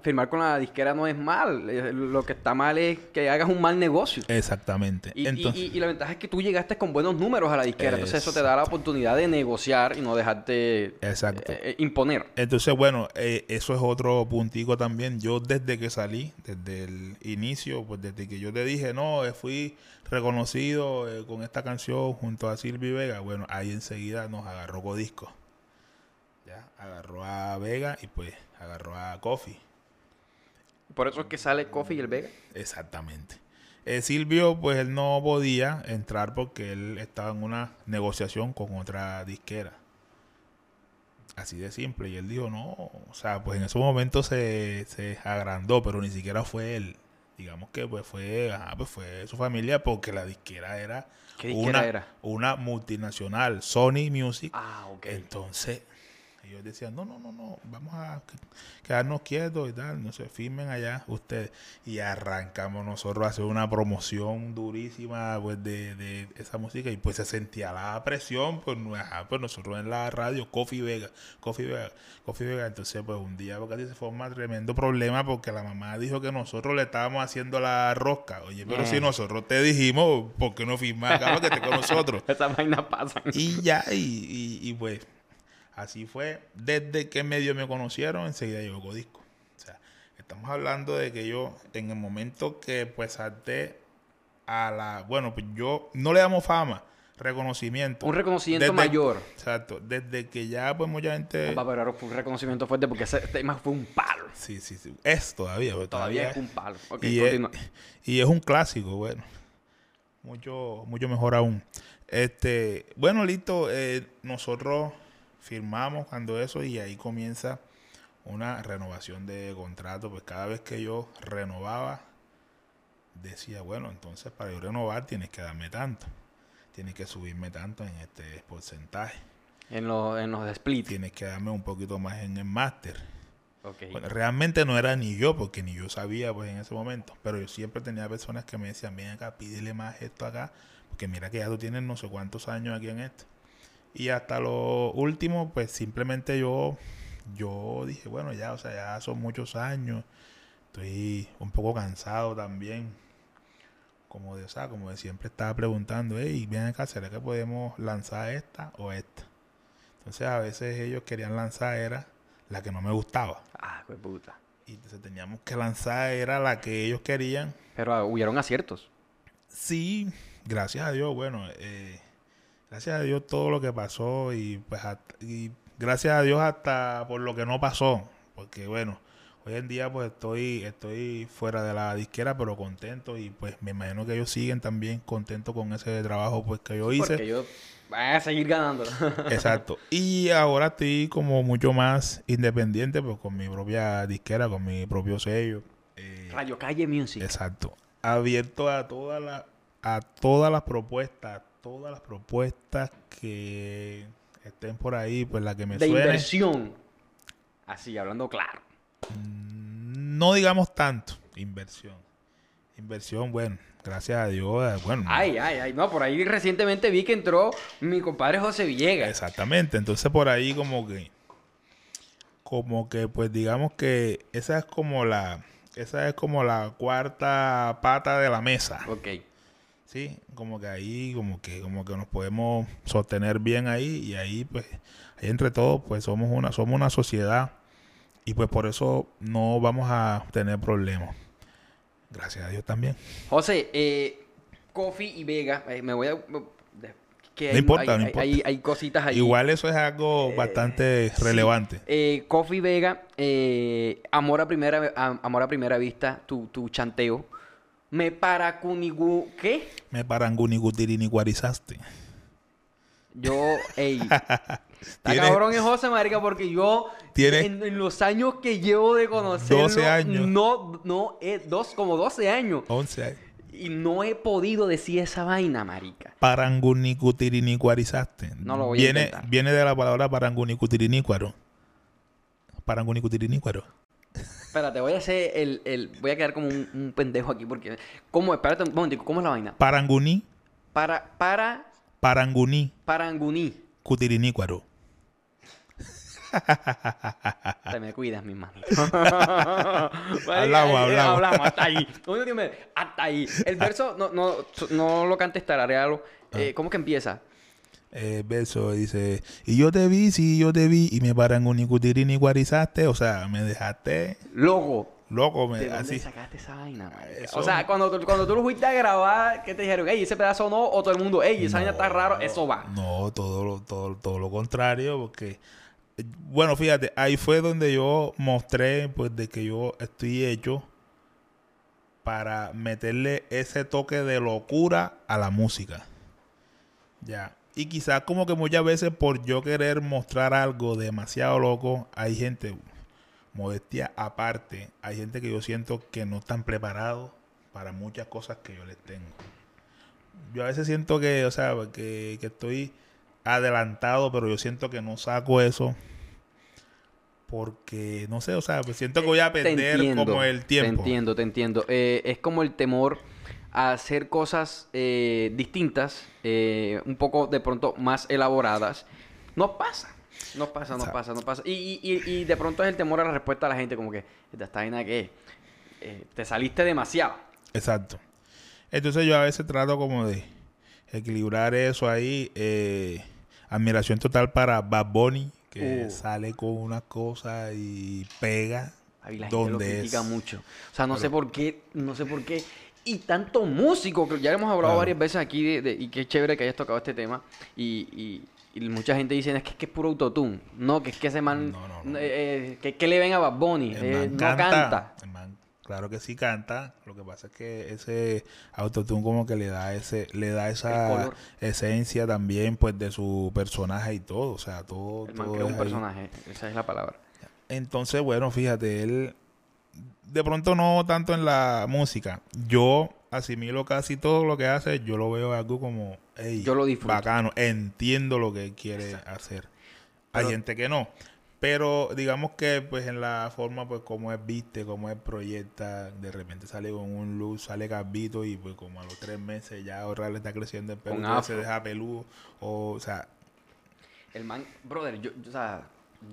firmar con la disquera no es mal. Eh, lo que está mal es que hagas un mal negocio. Exactamente. Y, la ventaja es que tú llegaste con buenos números a la disquera. Entonces eso te da la oportunidad de negociar y no dejarte Exacto. Eh, imponer. Entonces, bueno, eh, eso es otro puntico también. Yo desde que salí, desde el inicio, pues desde que yo te dije, no, fui reconocido con esta canción junto a Silvi Vega, bueno, ahí enseguida nos agarró Codisco agarró a Vega y pues agarró a Coffee. Por eso es que sale Coffee y el Vega. Exactamente. Eh, Silvio, pues él no podía entrar porque él estaba en una negociación con otra disquera. Así de simple. Y él dijo, no, o sea, pues en ese momento se, se agrandó, pero ni siquiera fue él. digamos que pues fue, ajá, pues fue su familia porque la disquera era ¿Qué disquera una, era? una multinacional, Sony Music. Ah, ok. Entonces, ellos decían, no, no, no, no, vamos a que- quedarnos quietos y tal, no se firmen allá ustedes. Y arrancamos nosotros a hacer una promoción durísima pues, de, de esa música y pues se sentía la presión, pues, ajá, pues nosotros en la radio, Coffee Vega, Coffee Vega, Coffee Vega. Entonces, pues un día porque se forma tremendo problema porque la mamá dijo que nosotros le estábamos haciendo la rosca. Oye, pero si Mm. nosotros te dijimos, ¿por qué no firmas acá que esté con nosotros? Esas vainas pasan. Y ya, y, y- y, pues así fue. Desde que medio me conocieron, enseguida llegó Codisco. O sea, estamos hablando de que yo, en el momento que pues salté a la... Bueno, pues yo no le damos fama, reconocimiento. Un reconocimiento Desde- mayor. Exacto. Desde que ya pues mucha gente... Papá, pero fue un reconocimiento fuerte porque ese tema fue un palo. Sí, sí, sí. Es todavía. pues, Todavía es un palo. Ok, y, es, y es un clásico, bueno. Mucho, mucho mejor aún. Este, bueno, listo. eh, nosotros firmamos cuando eso y ahí comienza una renovación de contrato. Pues cada vez que yo renovaba, decía, bueno, entonces para yo renovar tienes que darme tanto. Tienes que subirme tanto en este porcentaje. En los, en los de split. Tienes que darme un poquito más en el máster. Bueno, realmente no era ni yo, porque ni yo sabía pues en ese momento. Pero yo siempre tenía personas que me decían, ven acá, pídele más esto acá, porque mira que ya tú tienes no sé cuántos años aquí en esto. Y hasta lo último, pues simplemente yo, yo dije, bueno, ya, o sea, ya son muchos años. Estoy un poco cansado también. Como de, o sea, como de siempre estaba preguntando, hey, ven acá, ¿será que podemos lanzar esta o esta? Entonces a veces ellos querían lanzar era la que no me gustaba. Ah, qué puta. Y entonces teníamos que lanzar, era la que ellos querían. Pero ah, hubieron aciertos. Sí, gracias a Dios, bueno, eh, gracias a Dios todo lo que pasó y pues y gracias a Dios hasta por lo que no pasó, porque bueno, hoy en día pues estoy estoy fuera de la disquera pero contento y pues me imagino que ellos siguen también contentos con ese trabajo pues que yo hice. Porque yo voy a seguir ganando. Exacto. Y ahora estoy como mucho más independiente pues con mi propia disquera, con mi propio sello. Eh, Radio Calle Music. Exacto. Abierto a todas las a todas las propuestas, todas las propuestas que estén por ahí, pues la que me de suene. inversión. Así, hablando claro. No digamos tanto, inversión. Inversión, bueno, gracias a Dios, eh, bueno. Ay, ay, ay. No, por ahí recientemente vi que entró mi compadre José Villegas. Exactamente, entonces por ahí como que como que pues digamos que esa es como la esa es como la cuarta pata de la mesa. Ok. Sí, como que ahí, como que, como que nos podemos sostener bien ahí y ahí, pues, ahí entre todos, pues somos una, somos una sociedad y pues por eso no vamos a tener problemas. Gracias a Dios también. José, eh, Coffee y Vega, eh, me voy a... que No importa, hay, no importa. hay- hay cositas ahí. Igual eso es algo bastante relevante. Eh, Coffee Vega, eh, amor, a primera, a- amor a primera vista, tu, tu chanteo. Me para cunigu... ¿Qué? Me parangunigutirini guarizaste. Yo, ey. Está cabrón es José, marica, porque yo en, en los años que llevo de conocerlo, 12 años. no, no, eh, dos, como 12 años, 11 años. y no he podido decir esa vaina, marica. Parangunicutirini guarizaste. No lo voy a intentar. Viene de la palabra parangunicutirini-cuaro. Parangunicutirini-cuaro. Espérate, voy a hacer el, el voy a quedar como un, un pendejo aquí, porque, ¿cómo? Espérate un momentico, ¿cómo es la vaina? Paranguní, Para, para, paranguní, paranguní. cutirinícuaro. Te me cuidas, mi manito. Hablamos, ahí, hablamos. Hablamos, hasta ahí. Hasta ahí. El verso, no, no, no lo cantes tararealo. Eh, ¿Cómo que empieza? Eh, verso dice, y yo te vi, sí, yo te vi, y me parangunicutirini guarizaste, o sea, me dejaste Logo. loco, me, ¿De dónde así. sacaste esa vaina? Eso- O sea, cuando, tú- cuando tú lo fuiste a grabar, ¿qué te dijeron? Ey, ese pedazo no, o todo el mundo, ey, esa vaina está raro, eso va. No, todo lo, todo, todo lo contrario, porque, eh, bueno, fíjate, ahí fue donde yo mostré, pues, de que yo estoy hecho para meterle ese toque de locura a la música. Ya. Y quizás como que muchas veces por yo querer mostrar algo demasiado loco, hay gente, modestia aparte, hay gente que yo siento que no están preparados para muchas cosas que yo les tengo. Yo a veces siento que, o sea, que, que estoy adelantado, pero yo siento que no saco eso porque, no sé, o sea, siento que voy a perder como el tiempo. Te entiendo, te entiendo. Eh, es como el temor a hacer cosas eh, distintas, eh, un poco de pronto más elaboradas. No pasa. No pasa, no pasa, no pasa. Y, y, y, de pronto es el temor a la respuesta de la gente, como que, esta vaina que te saliste demasiado. Exacto. Entonces yo a veces trato como de equilibrar eso ahí. admiración total para Bad Bunny que uh. sale con una cosa y pega. Ahí la gente lo critica mucho. O sea, no sé por qué, no sé por qué. Y tanto músico, que ya hemos hablado varias veces aquí de, y qué chévere que hayas tocado este tema. Y, y, mucha gente dice es que es, que es puro autotune. No, que es que ese man, eh, eh, que, le ven a Bad Bunny, eh, no canta. Claro que sí canta, lo que pasa es que ese autotune como que le da ese le da esa esencia también pues de su personaje y todo, o sea, todo El todo un personaje, esa es la palabra. Entonces, bueno, fíjate, él de pronto no tanto en la música. Yo asimilo casi todo lo que hace, yo lo veo algo como hey, yo lo bacano, entiendo lo que quiere hacer. Hay gente que no. Pero digamos que pues en la forma pues como es viste, como es proyecta, de repente sale con un luz, sale garbito y pues como a los tres meses ya ahora le está creciendo el pelo, se deja peludo, o, o sea... El man, brother, yo, o sea,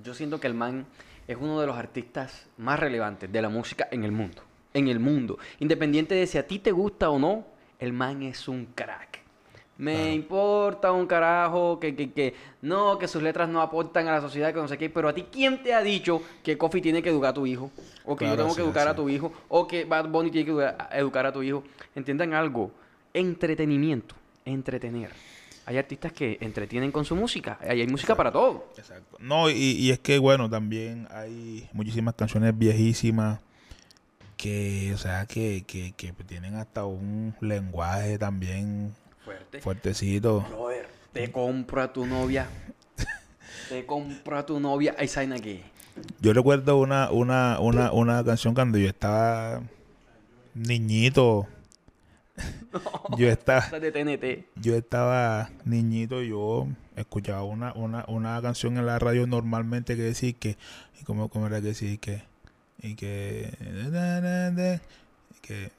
yo siento que el man es uno de los artistas más relevantes de la música en el mundo. En el mundo. Independiente de si a ti te gusta o no, el man es un crack. Me importa un carajo que, que, que, no, que sus letras no aportan a la sociedad, que no sé qué, pero a ti, ¿quién te ha dicho que Coffee tiene que educar a tu hijo? O que yo tengo que educar a tu hijo, o que Bad Bunny tiene que educar a tu hijo. Entiendan algo, entretenimiento, entretener. Hay artistas que entretienen con su música, hay, hay música para todo. Exacto. No, y, y es que, bueno, también hay muchísimas canciones viejísimas que, o sea, que, que, que tienen hasta un lenguaje también Fuerte. Fuertecito. te compro a tu novia. te compro a tu novia. Ahí sign aquí. Yo recuerdo una, una, una, una canción cuando yo estaba niñito. yo estaba. Yo estaba niñito y yo escuchaba una, una, una canción en la radio normalmente que decía que. ¿Y cómo, cómo era que decía que? Y que. que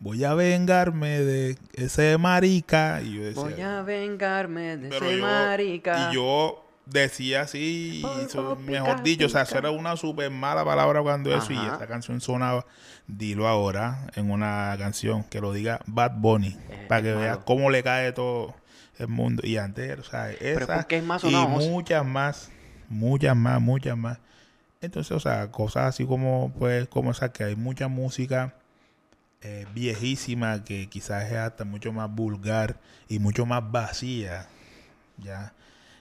voy a vengarme de ese marica. Y yo decía, voy a vengarme de ese marica. Y yo decía así, mejor dicho, o sea, eso era una súper mala palabra cuando eso, y esa canción sonaba, dilo ahora en una canción, que lo diga Bad Bunny, eh, para que veas cómo le cae todo el mundo. Y antes, o sea, esa es más y muchas más, muchas más, muchas más. Entonces, o sea, cosas así como, pues, como esa, que hay mucha música eh, viejísima que quizás es hasta mucho más vulgar y mucho más vacía. Ya,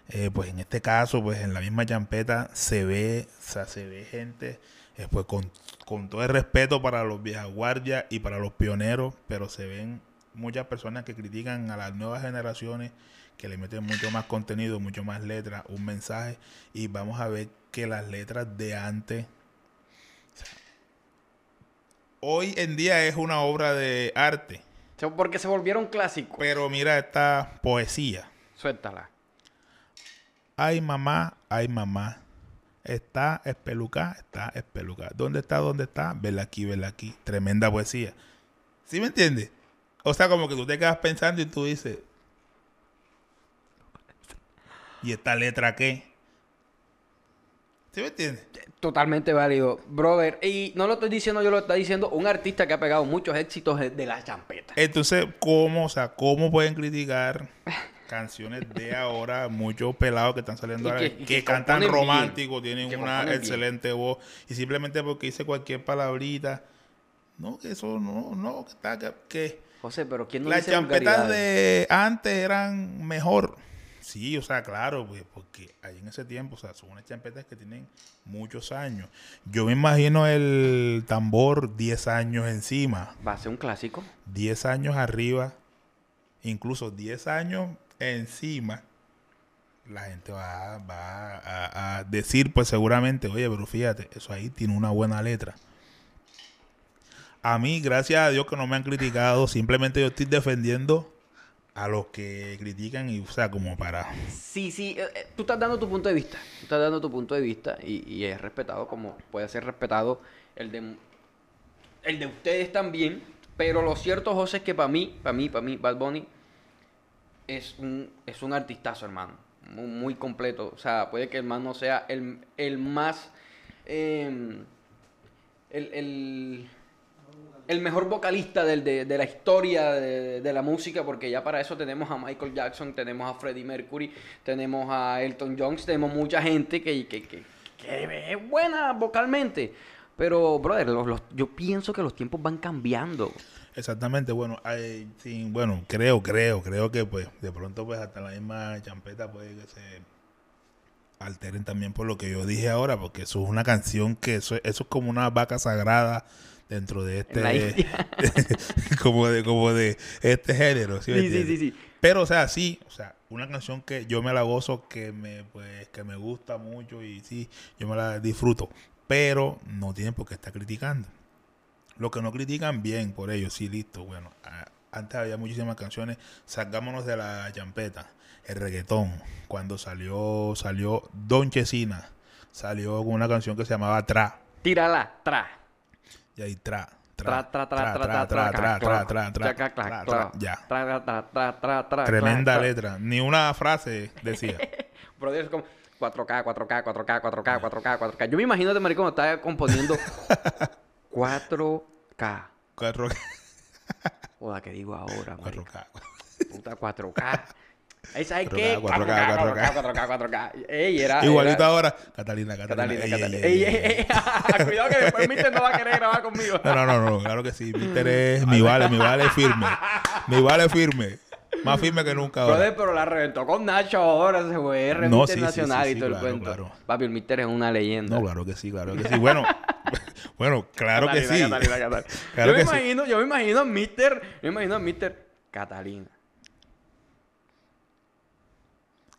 eh, pues en este caso, pues en la misma champeta se ve, o sea, se ve gente, eh, pues con, con, todo el respeto para los viejas guardias y para los pioneros, pero se ven muchas personas que critican a las nuevas generaciones, que le meten mucho más contenido, mucho más letras, un mensaje, y vamos a ver que las letras de antes hoy en día es una obra de arte. Porque se volvieron clásicos. Pero mira esta poesía. Suéltala. Ay mamá, ay mamá. Está espeluca, está espeluca. ¿Dónde está? ¿Dónde está? Vela aquí, vela aquí. Tremenda poesía. ¿Sí me entiendes? O sea, como que tú te quedas pensando y tú dices. ¿Y esta letra qué? ¿Sí me entiendes? Totalmente válido, brother. Y no lo estoy diciendo yo, lo está diciendo un artista que ha pegado muchos éxitos de la champeta. Entonces, ¿cómo, o sea, cómo pueden criticar canciones de ahora, muchos pelados que están saliendo ahora, que, cantan romántico, tienen una excelente voz, y simplemente porque dice cualquier palabrita, no, que eso no, no, que está, que... José, pero ¿quién no Las champetas de antes eran mejor. Sí, o sea, claro, pues, porque ahí en ese tiempo, o sea, son unas champetas que tienen muchos años. Yo me imagino el tambor 10 años encima. Va a ser un clásico. 10 años arriba, incluso 10 años encima. La gente va, a, a decir, pues seguramente, oye, pero fíjate, eso ahí tiene una buena letra. A mí, gracias a Dios que no me han criticado, simplemente yo estoy defendiendo a los que critican y, o sea, como para... Sí, sí, eh, eh, tú estás dando tu punto de vista, tú estás dando tu punto de vista y, y es respetado como puede ser respetado el de, el de ustedes también, pero lo cierto, José, es que para mí, para mí, para mí, Bad Bunny es un, es un artistazo, hermano, muy, completo, o sea, puede que el man no sea el, el más... em, el, el, el mejor vocalista del- de, de la historia de, de la música, porque ya para eso tenemos a Michael Jackson, tenemos a Freddie Mercury, tenemos a Elton John, tenemos mucha gente que, que, que- que es buena vocalmente. Pero, brother, los- los- yo pienso que los tiempos van cambiando. Exactamente, bueno, hay- sí, bueno, creo, creo, creo que pues de pronto pues hasta la misma champeta puede que se alteren también por lo que yo dije ahora, porque eso es una canción que eso, eso es como una vaca sagrada dentro de este como de como de este género, ¿sí Sí, sí, sí. Pero o sea, sí, o sea, una canción que yo me la gozo, que me pues que me gusta mucho y sí, yo me la disfruto, pero no tienen por qué estar criticando. Lo que no critican bien por ellos, sí, listo, bueno, antes había muchísimas canciones, salgámonos de la champeta, el reggaetón, cuando salió salió Don Chesina, salió con una canción que se llamaba Tra, Tírala, tra. y ahí Tra, Tra, tra, tra, tra, tra, tra, tra, tra, tra, tra, tra, tra, Chaca, tra, clac, tra, clac. ya. Tra, tra, tra, tra, tra, tra, Tremenda tra, tra. letra. Ni una frase decía. Brother, es como 4K, 4K, 4K, 4K, 4K, 4K. Yo me imagino de maricón estaba componiendo 4K. Cuatro- Joda, ¿qué digo ahora, marico? 4K. Puta 4K. Ahí sabes 4K, qué? 4K, 4K, 4K, 4K. Ey, era. Igualito ahora. Catalina, Catalina. Catalina, ey. Cuidado que después Mister no va a querer grabar conmigo. No, no, no, no, claro que sí. Mister es mi vale, mi vale firme. Mi vale firme. Más firme que nunca ahora. Brother, pero la reventó con Nacho ahora, se fue internacional y todo el cuento. Papi, el Mister es una leyenda. No, claro que sí, claro que sí. Bueno, bueno, claro que sí. Catalina, Catalina, Catalina. Claro yo me que sí. imagino, yo me imagino a Mister, yo me imagino a Mister Catalina.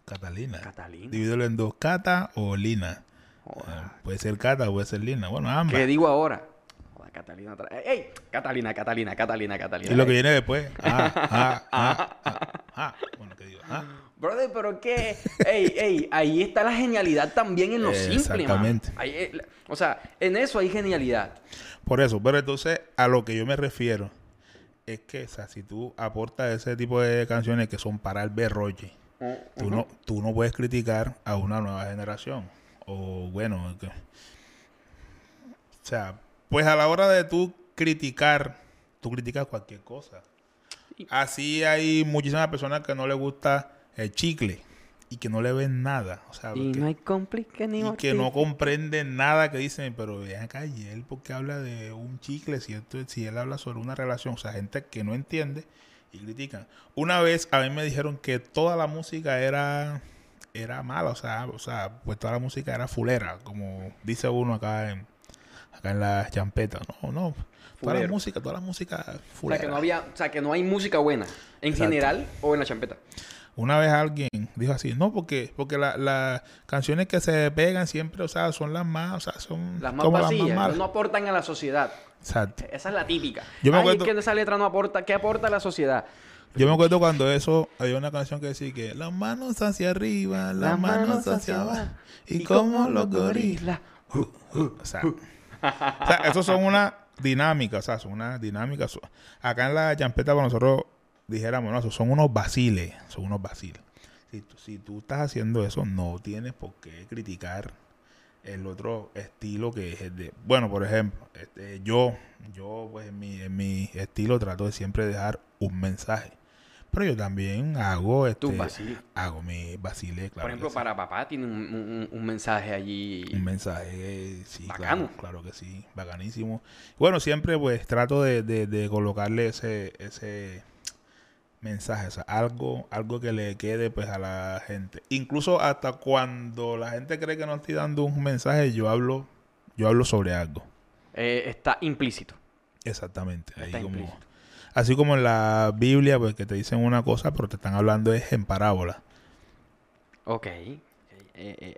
Catalina. Catalina. Divídelo en dos. Cata o Lina. Eh, puede ser Cata o puede ser Lina. Bueno, ambas. ¿Qué digo ahora? Joda, Catalina. ¡Ey! Catalina, Catalina, Catalina, Catalina. Y lo que viene después. Ah, ah, ah, ah, ah. Bueno, ¿qué digo? Ah. Brother, pero qué. ey, ey, ahí está la genialidad también en lo Eh, simple, man. exactamente. Ahí, eh, o sea, en eso hay genialidad. Por eso, pero entonces a lo que yo me refiero es que, o sea, si tú aportas ese tipo de canciones que son para el berroche, tú, no, tú no puedes criticar a una nueva generación. O bueno, que- o sea, pues a la hora de tú criticar, tú criticas cualquier cosa. Así hay muchísimas personas que no les gusta el chicle y que no le ven nada. O sea, Y que- no hay cómplice ni y que no comprenden nada que dicen, pero vean acá, y él porque habla de un chicle, si, esto- si él habla sobre una relación, o sea, gente que no entiende y critican. Una vez a mí me dijeron que toda la música era era mala, o sea, o sea, pues toda la música era fulera, como dice uno acá en acá en la champeta. No, no, toda la música, toda la música O sea, fulera. que no había, o sea, que no hay música buena. En Exacto. general o en la champeta. Una vez alguien dijo así, no, porque porque la- las canciones que se pegan siempre, o sea, son las más, o sea, son Las más como vacías, las más malas. no aportan a la sociedad. Exacto. Esa es la típica. Yo me Ay, acuerdo- es que esa letra no aporta. ¿Qué aporta a la sociedad? Yo me acuerdo cuando eso, había una canción que decía que las manos hacia arriba, las, manos, hacia abajo, y, como los gorilas. O sea, o sea, esos son una dinámica, o sea, son una dinámica. so- Acá en la champeta, para nosotros dijéramos, no, son unos vaciles, son unos vaciles. Si si tú estás haciendo eso, no tienes por qué criticar el otro estilo que es el de... Bueno, por ejemplo, este, yo, yo pues en mi, en mi estilo trato de siempre dejar un mensaje. Pero yo también hago este, Tus vaciles. hago mi vacile, claro. Por ejemplo, sí. para papá tiene un, un- un mensaje allí. Un mensaje, sí, Bacano. claro, claro que sí, bacanísimo. Bueno, siempre pues trato de, de- de colocarle ese, ese mensaje, o sea, algo, algo que le quede pues a la gente. Incluso hasta cuando la gente cree que no estoy dando un mensaje, yo hablo, yo hablo sobre algo. Eh, está implícito. Exactamente. ahí Está como- implícito. Así como en la Biblia, pues que te dicen una cosa, pero te están hablando es en parábola. Ok. Eh, eh,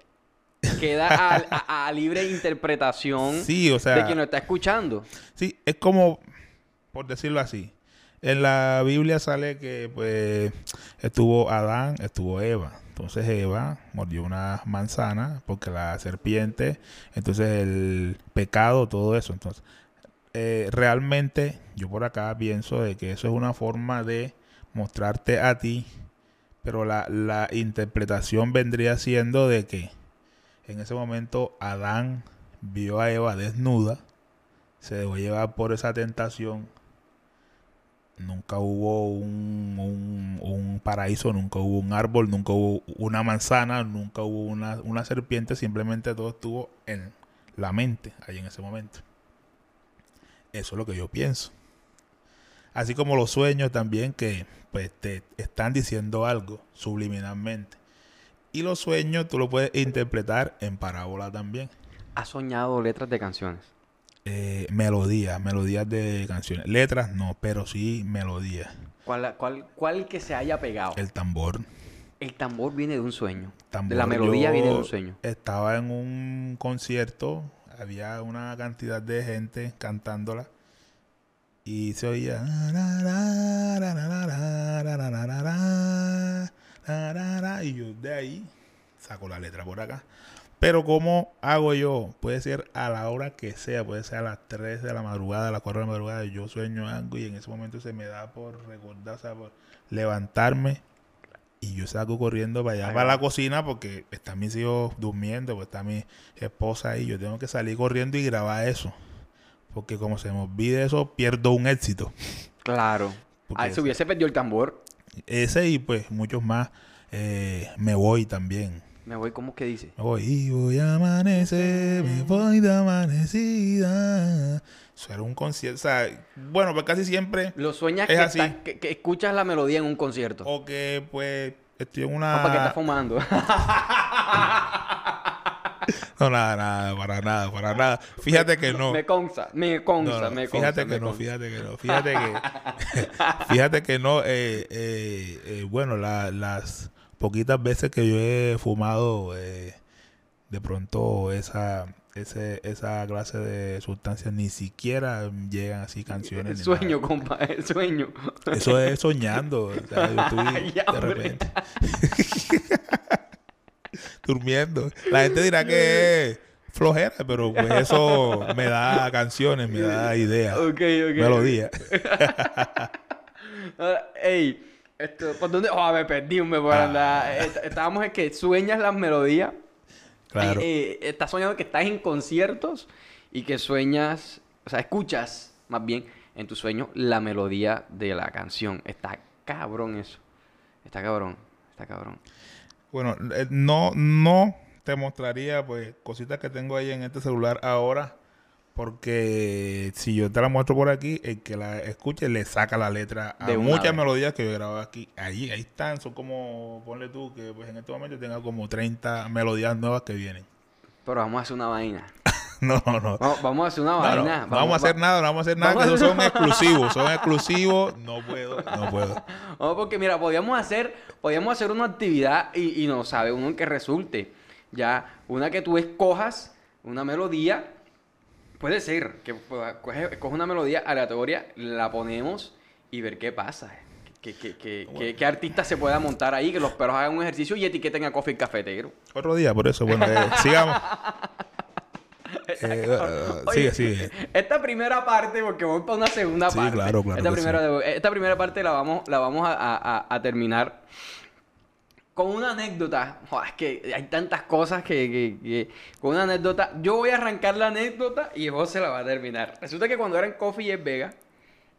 queda a, a- a libre interpretación Sí, o sea, de quien lo está escuchando. Sí, es como, por decirlo así. En la Biblia sale que pues estuvo Adán, estuvo Eva. Entonces Eva mordió una manzana porque la serpiente, entonces el pecado, todo eso. Entonces, eh, realmente yo por acá pienso de que eso es una forma de mostrarte a ti, pero la, la interpretación vendría siendo de que en ese momento Adán vio a Eva desnuda, se dejó llevar por esa tentación. Nunca hubo un, un, paraíso, nunca hubo un árbol, nunca hubo una manzana, nunca hubo una, una serpiente, simplemente todo estuvo en la mente ahí en ese momento. Eso es lo que yo pienso. Así como los sueños también que pues te están diciendo algo subliminalmente. Y los sueños tú lo puedes interpretar en parábola también. ¿Has soñado letras de canciones? Eh, melodías, melodías de canciones. Letras no, pero sí melodías. ¿Cuál, cuál, cuál que se haya pegado? El tambor. El tambor viene de un sueño. de la melodía viene de un sueño. Estaba en un concierto, había una cantidad de gente cantándola y se oía y yo de ahí saco la letra por acá. Pero ¿cómo hago yo? Puede ser a la hora que sea, puede ser a las 3 de la madrugada, a las 4 de la madrugada, yo sueño algo y en ese momento se me da por recordar, o sea, por levantarme y yo salgo corriendo para allá, para la cocina porque están mis hijos durmiendo, pues está mi esposa ahí, yo tengo que salir corriendo y grabar eso. Porque como se me olvide eso, pierdo un éxito. Claro. Ah, se hubiese perdido el tambor. Ese y pues muchos más. Eh, me voy también. Me voy, ¿cómo que dice? Me voy a amanecer, me voy de amanecida. Eso era un concierto. O sea, bueno, pues casi siempre. Lo sueñas que, que, escuchas la melodía en un concierto. O que pues estoy en una. O para que estás fumando. No, nada, nada, para nada, para nada. Fíjate que no. Me consta, me consta, me consta. Fíjate que no, fíjate que no. Fíjate que, fíjate que no. Eh, eh, eh, bueno, las poquitas veces que yo he fumado, de pronto esa, ese, esa clase de sustancias ni siquiera llegan así canciones. El sueño, compa, el sueño. Eso es soñando. O sea, yo estoy de repente. durmiendo. La gente dirá que es flojera, pero pues eso me da canciones, me da ideas. Ok, ok. Melodía. ey, esto, ¿por dónde? Oh, me perdí, me por ah. Estábamos en que sueñas las melodías. Claro. Eh, estás soñando que estás en conciertos y que sueñas, o sea, escuchas más bien en tu sueño la melodía de la canción. Está cabrón eso. Está cabrón, está cabrón. Bueno, eh, no, no te mostraría pues cositas que tengo ahí en este celular ahora. Porque si yo te la muestro por aquí, el que la escuche le saca la letra a muchas melodías que yo grabo aquí. Ahí, ahí están, son como, ponle tú, que pues en este momento tenga como 30 melodías nuevas que vienen. Pero vamos a hacer una vaina. No, no. Vamos, a hacer una vaina. No, vamos, a hacer nada, no vamos a hacer nada, que esos son exclusivos, son exclusivos, no puedo, no puedo. No, porque mira, podíamos hacer, podíamos hacer una actividad y, y no sabe uno que resulte. Ya, una que tú escojas, una melodía, puede ser que coge, una melodía aleatoria, la ponemos y ver qué pasa. Que, que, que, que, artista se pueda montar ahí, que los perros hagan un ejercicio y etiqueten a Coffee Cafetero. Otro día, por eso, bueno, eh, sigamos. Eh, sigue, sigue. Esta primera parte, porque voy para una segunda sí, parte. Claro, claro. Esta, primera, esta primera parte la vamos, la vamos a, terminar con una anécdota. es que hay tantas cosas que, Con una anécdota. Yo voy a arrancar la anécdota y vos se la va a terminar. Resulta que cuando eran Coffee y Vega,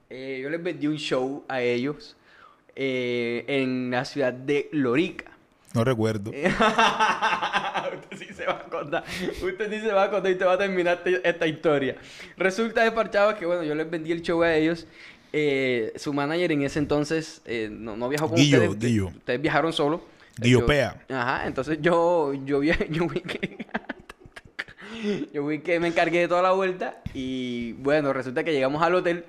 eh, yo les vendí un show a ellos eh, en la ciudad de Lorica. No recuerdo. Usted sí se va a contar. Usted sí se va a contar y te va a terminar esta historia. Resulta de parchado que, bueno, yo les vendí el show a ellos. Eh, su manager en ese entonces eh, no, no, viajó con ustedes. Guillo. Ustedes viajaron solo. Guillo Pea. Ajá, entonces yo, yo, vi, yo vi que... yo vi que me encargué de toda la vuelta y bueno, resulta que llegamos al hotel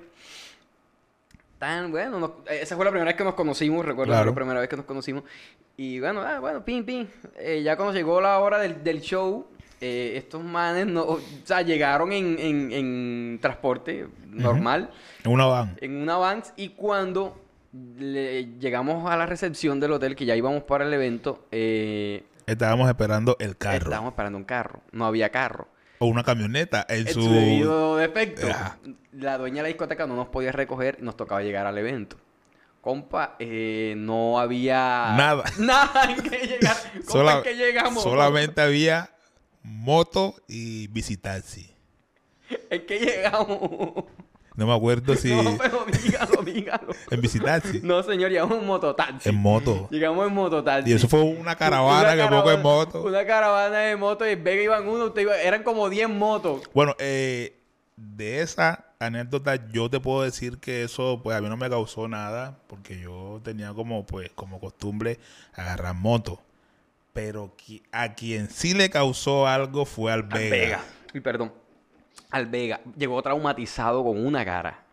tan bueno. esa fue la primera vez que nos conocimos, recuerdo la primera vez que nos conocimos. Y bueno, ah, bueno, pin, pin. Eh, ya cuando llegó la hora del, del show, eh, estos manes no, o sea, llegaron en, en- en transporte normal, En una van. en una van, y cuando le- llegamos a la recepción del hotel, que ya íbamos para el evento, eh, Estábamos esperando el carro. estábamos esperando un carro. No había carro. O una camioneta en En su... su debido defecto. Ajá. La dueña de la discoteca no nos podía recoger y nos tocaba llegar al evento. Compa, eh, no había... Nada. Nada en que llegar. Compa, Sola- en que llegamos. Solamente había moto y visitaxi. En que llegamos. No me acuerdo si... No, pero dígalo, dígalo. En visitaxi. No, señor, llegamos en mototaxi. En moto. Llegamos en mototaxi. Y eso fue una caravana Una que poco en caravana- moto. Una caravana de motos y en Vega iban uno, usted iba- eran como 10 motos. Bueno, eh, de esa anécdota yo te puedo decir que eso pues a mí no me causó nada porque yo tenía como pues como costumbre agarrar moto. Pero a quien sí le causó algo fue al Al Vega. Vega. Y perdón. Al Vega. Llegó traumatizado con una cara.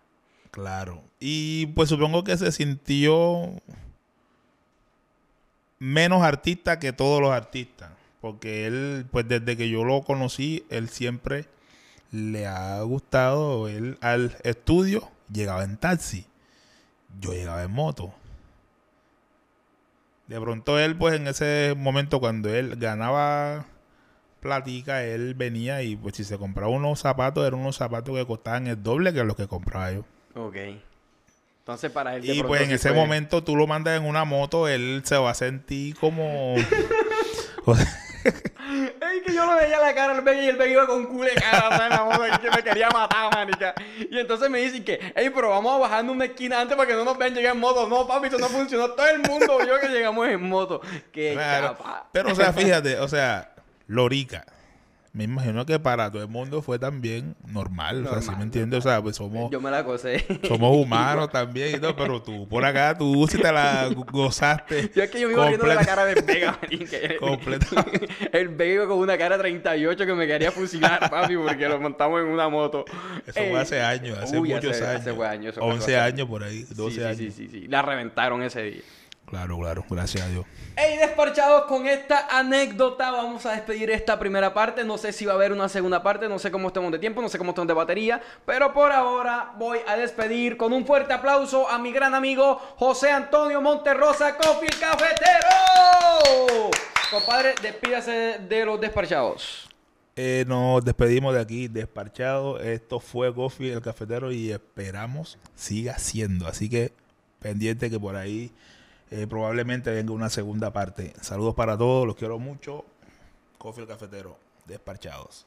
Claro. Y pues supongo que se sintió menos artista que todos los artistas. Porque él, pues desde que yo lo conocí, él siempre le ha gustado. Él al estudio llegaba en taxi. Yo llegaba en moto. De pronto él, pues en ese momento cuando él ganaba platica, él venía y pues si se compraba unos zapatos, eran unos zapatos que costaban el doble que los que compraba yo. Ok. Entonces para él Y pues en sí ese fue- momento tú lo mandas en una moto, él se va a sentir como... Es que yo lo veía la cara al Vega y el Vega iba con culo de cara o sea, en la moto y que me quería matar, manica. Y entonces me dicen que, hey, pero vamos a bajar una esquina antes para que no nos vean llegar en moto. No, papi, eso no funcionó. Todo el mundo vio que llegamos en moto. Qué claro. capa. Pero o sea, fíjate, o sea, Lorica. Me imagino que para todo el mundo fue también normal, o sea, ¿sí Normal, me entiendes? O sea, pues somos, Yo me la somos humanos también y todo, pero tú por acá, tú sí te la gozaste. Yo es que yo me iba riendo de la cara del Vega, marica. Completa. El Vega iba con una cara 38 que me quería fusilar, papi, porque lo montamos en una moto. Eso Eh, fue hace años, hace uy, muchos hace- años. hace fue años, eso pasó 11 hace- años por ahí, 12 sí, sí, años. Sí, sí, sí. La reventaron ese día. Claro, claro, gracias a Dios. Hey, desparchados, con esta anécdota vamos a despedir esta primera parte. No sé si va a haber una segunda parte, no sé cómo estemos de tiempo, no sé cómo estemos de batería, pero por ahora voy a despedir con un fuerte aplauso a mi gran amigo José Antonio Monterrosa, Coffee Cafetero. Compadre, despídase de los desparchados. Eh, nos despedimos de aquí, desparchado. Esto fue Gofi el cafetero y esperamos siga siendo. Así que pendiente que por ahí eh, probablemente venga una segunda parte. Saludos para todos, los quiero mucho. Coffee el cafetero, despachados.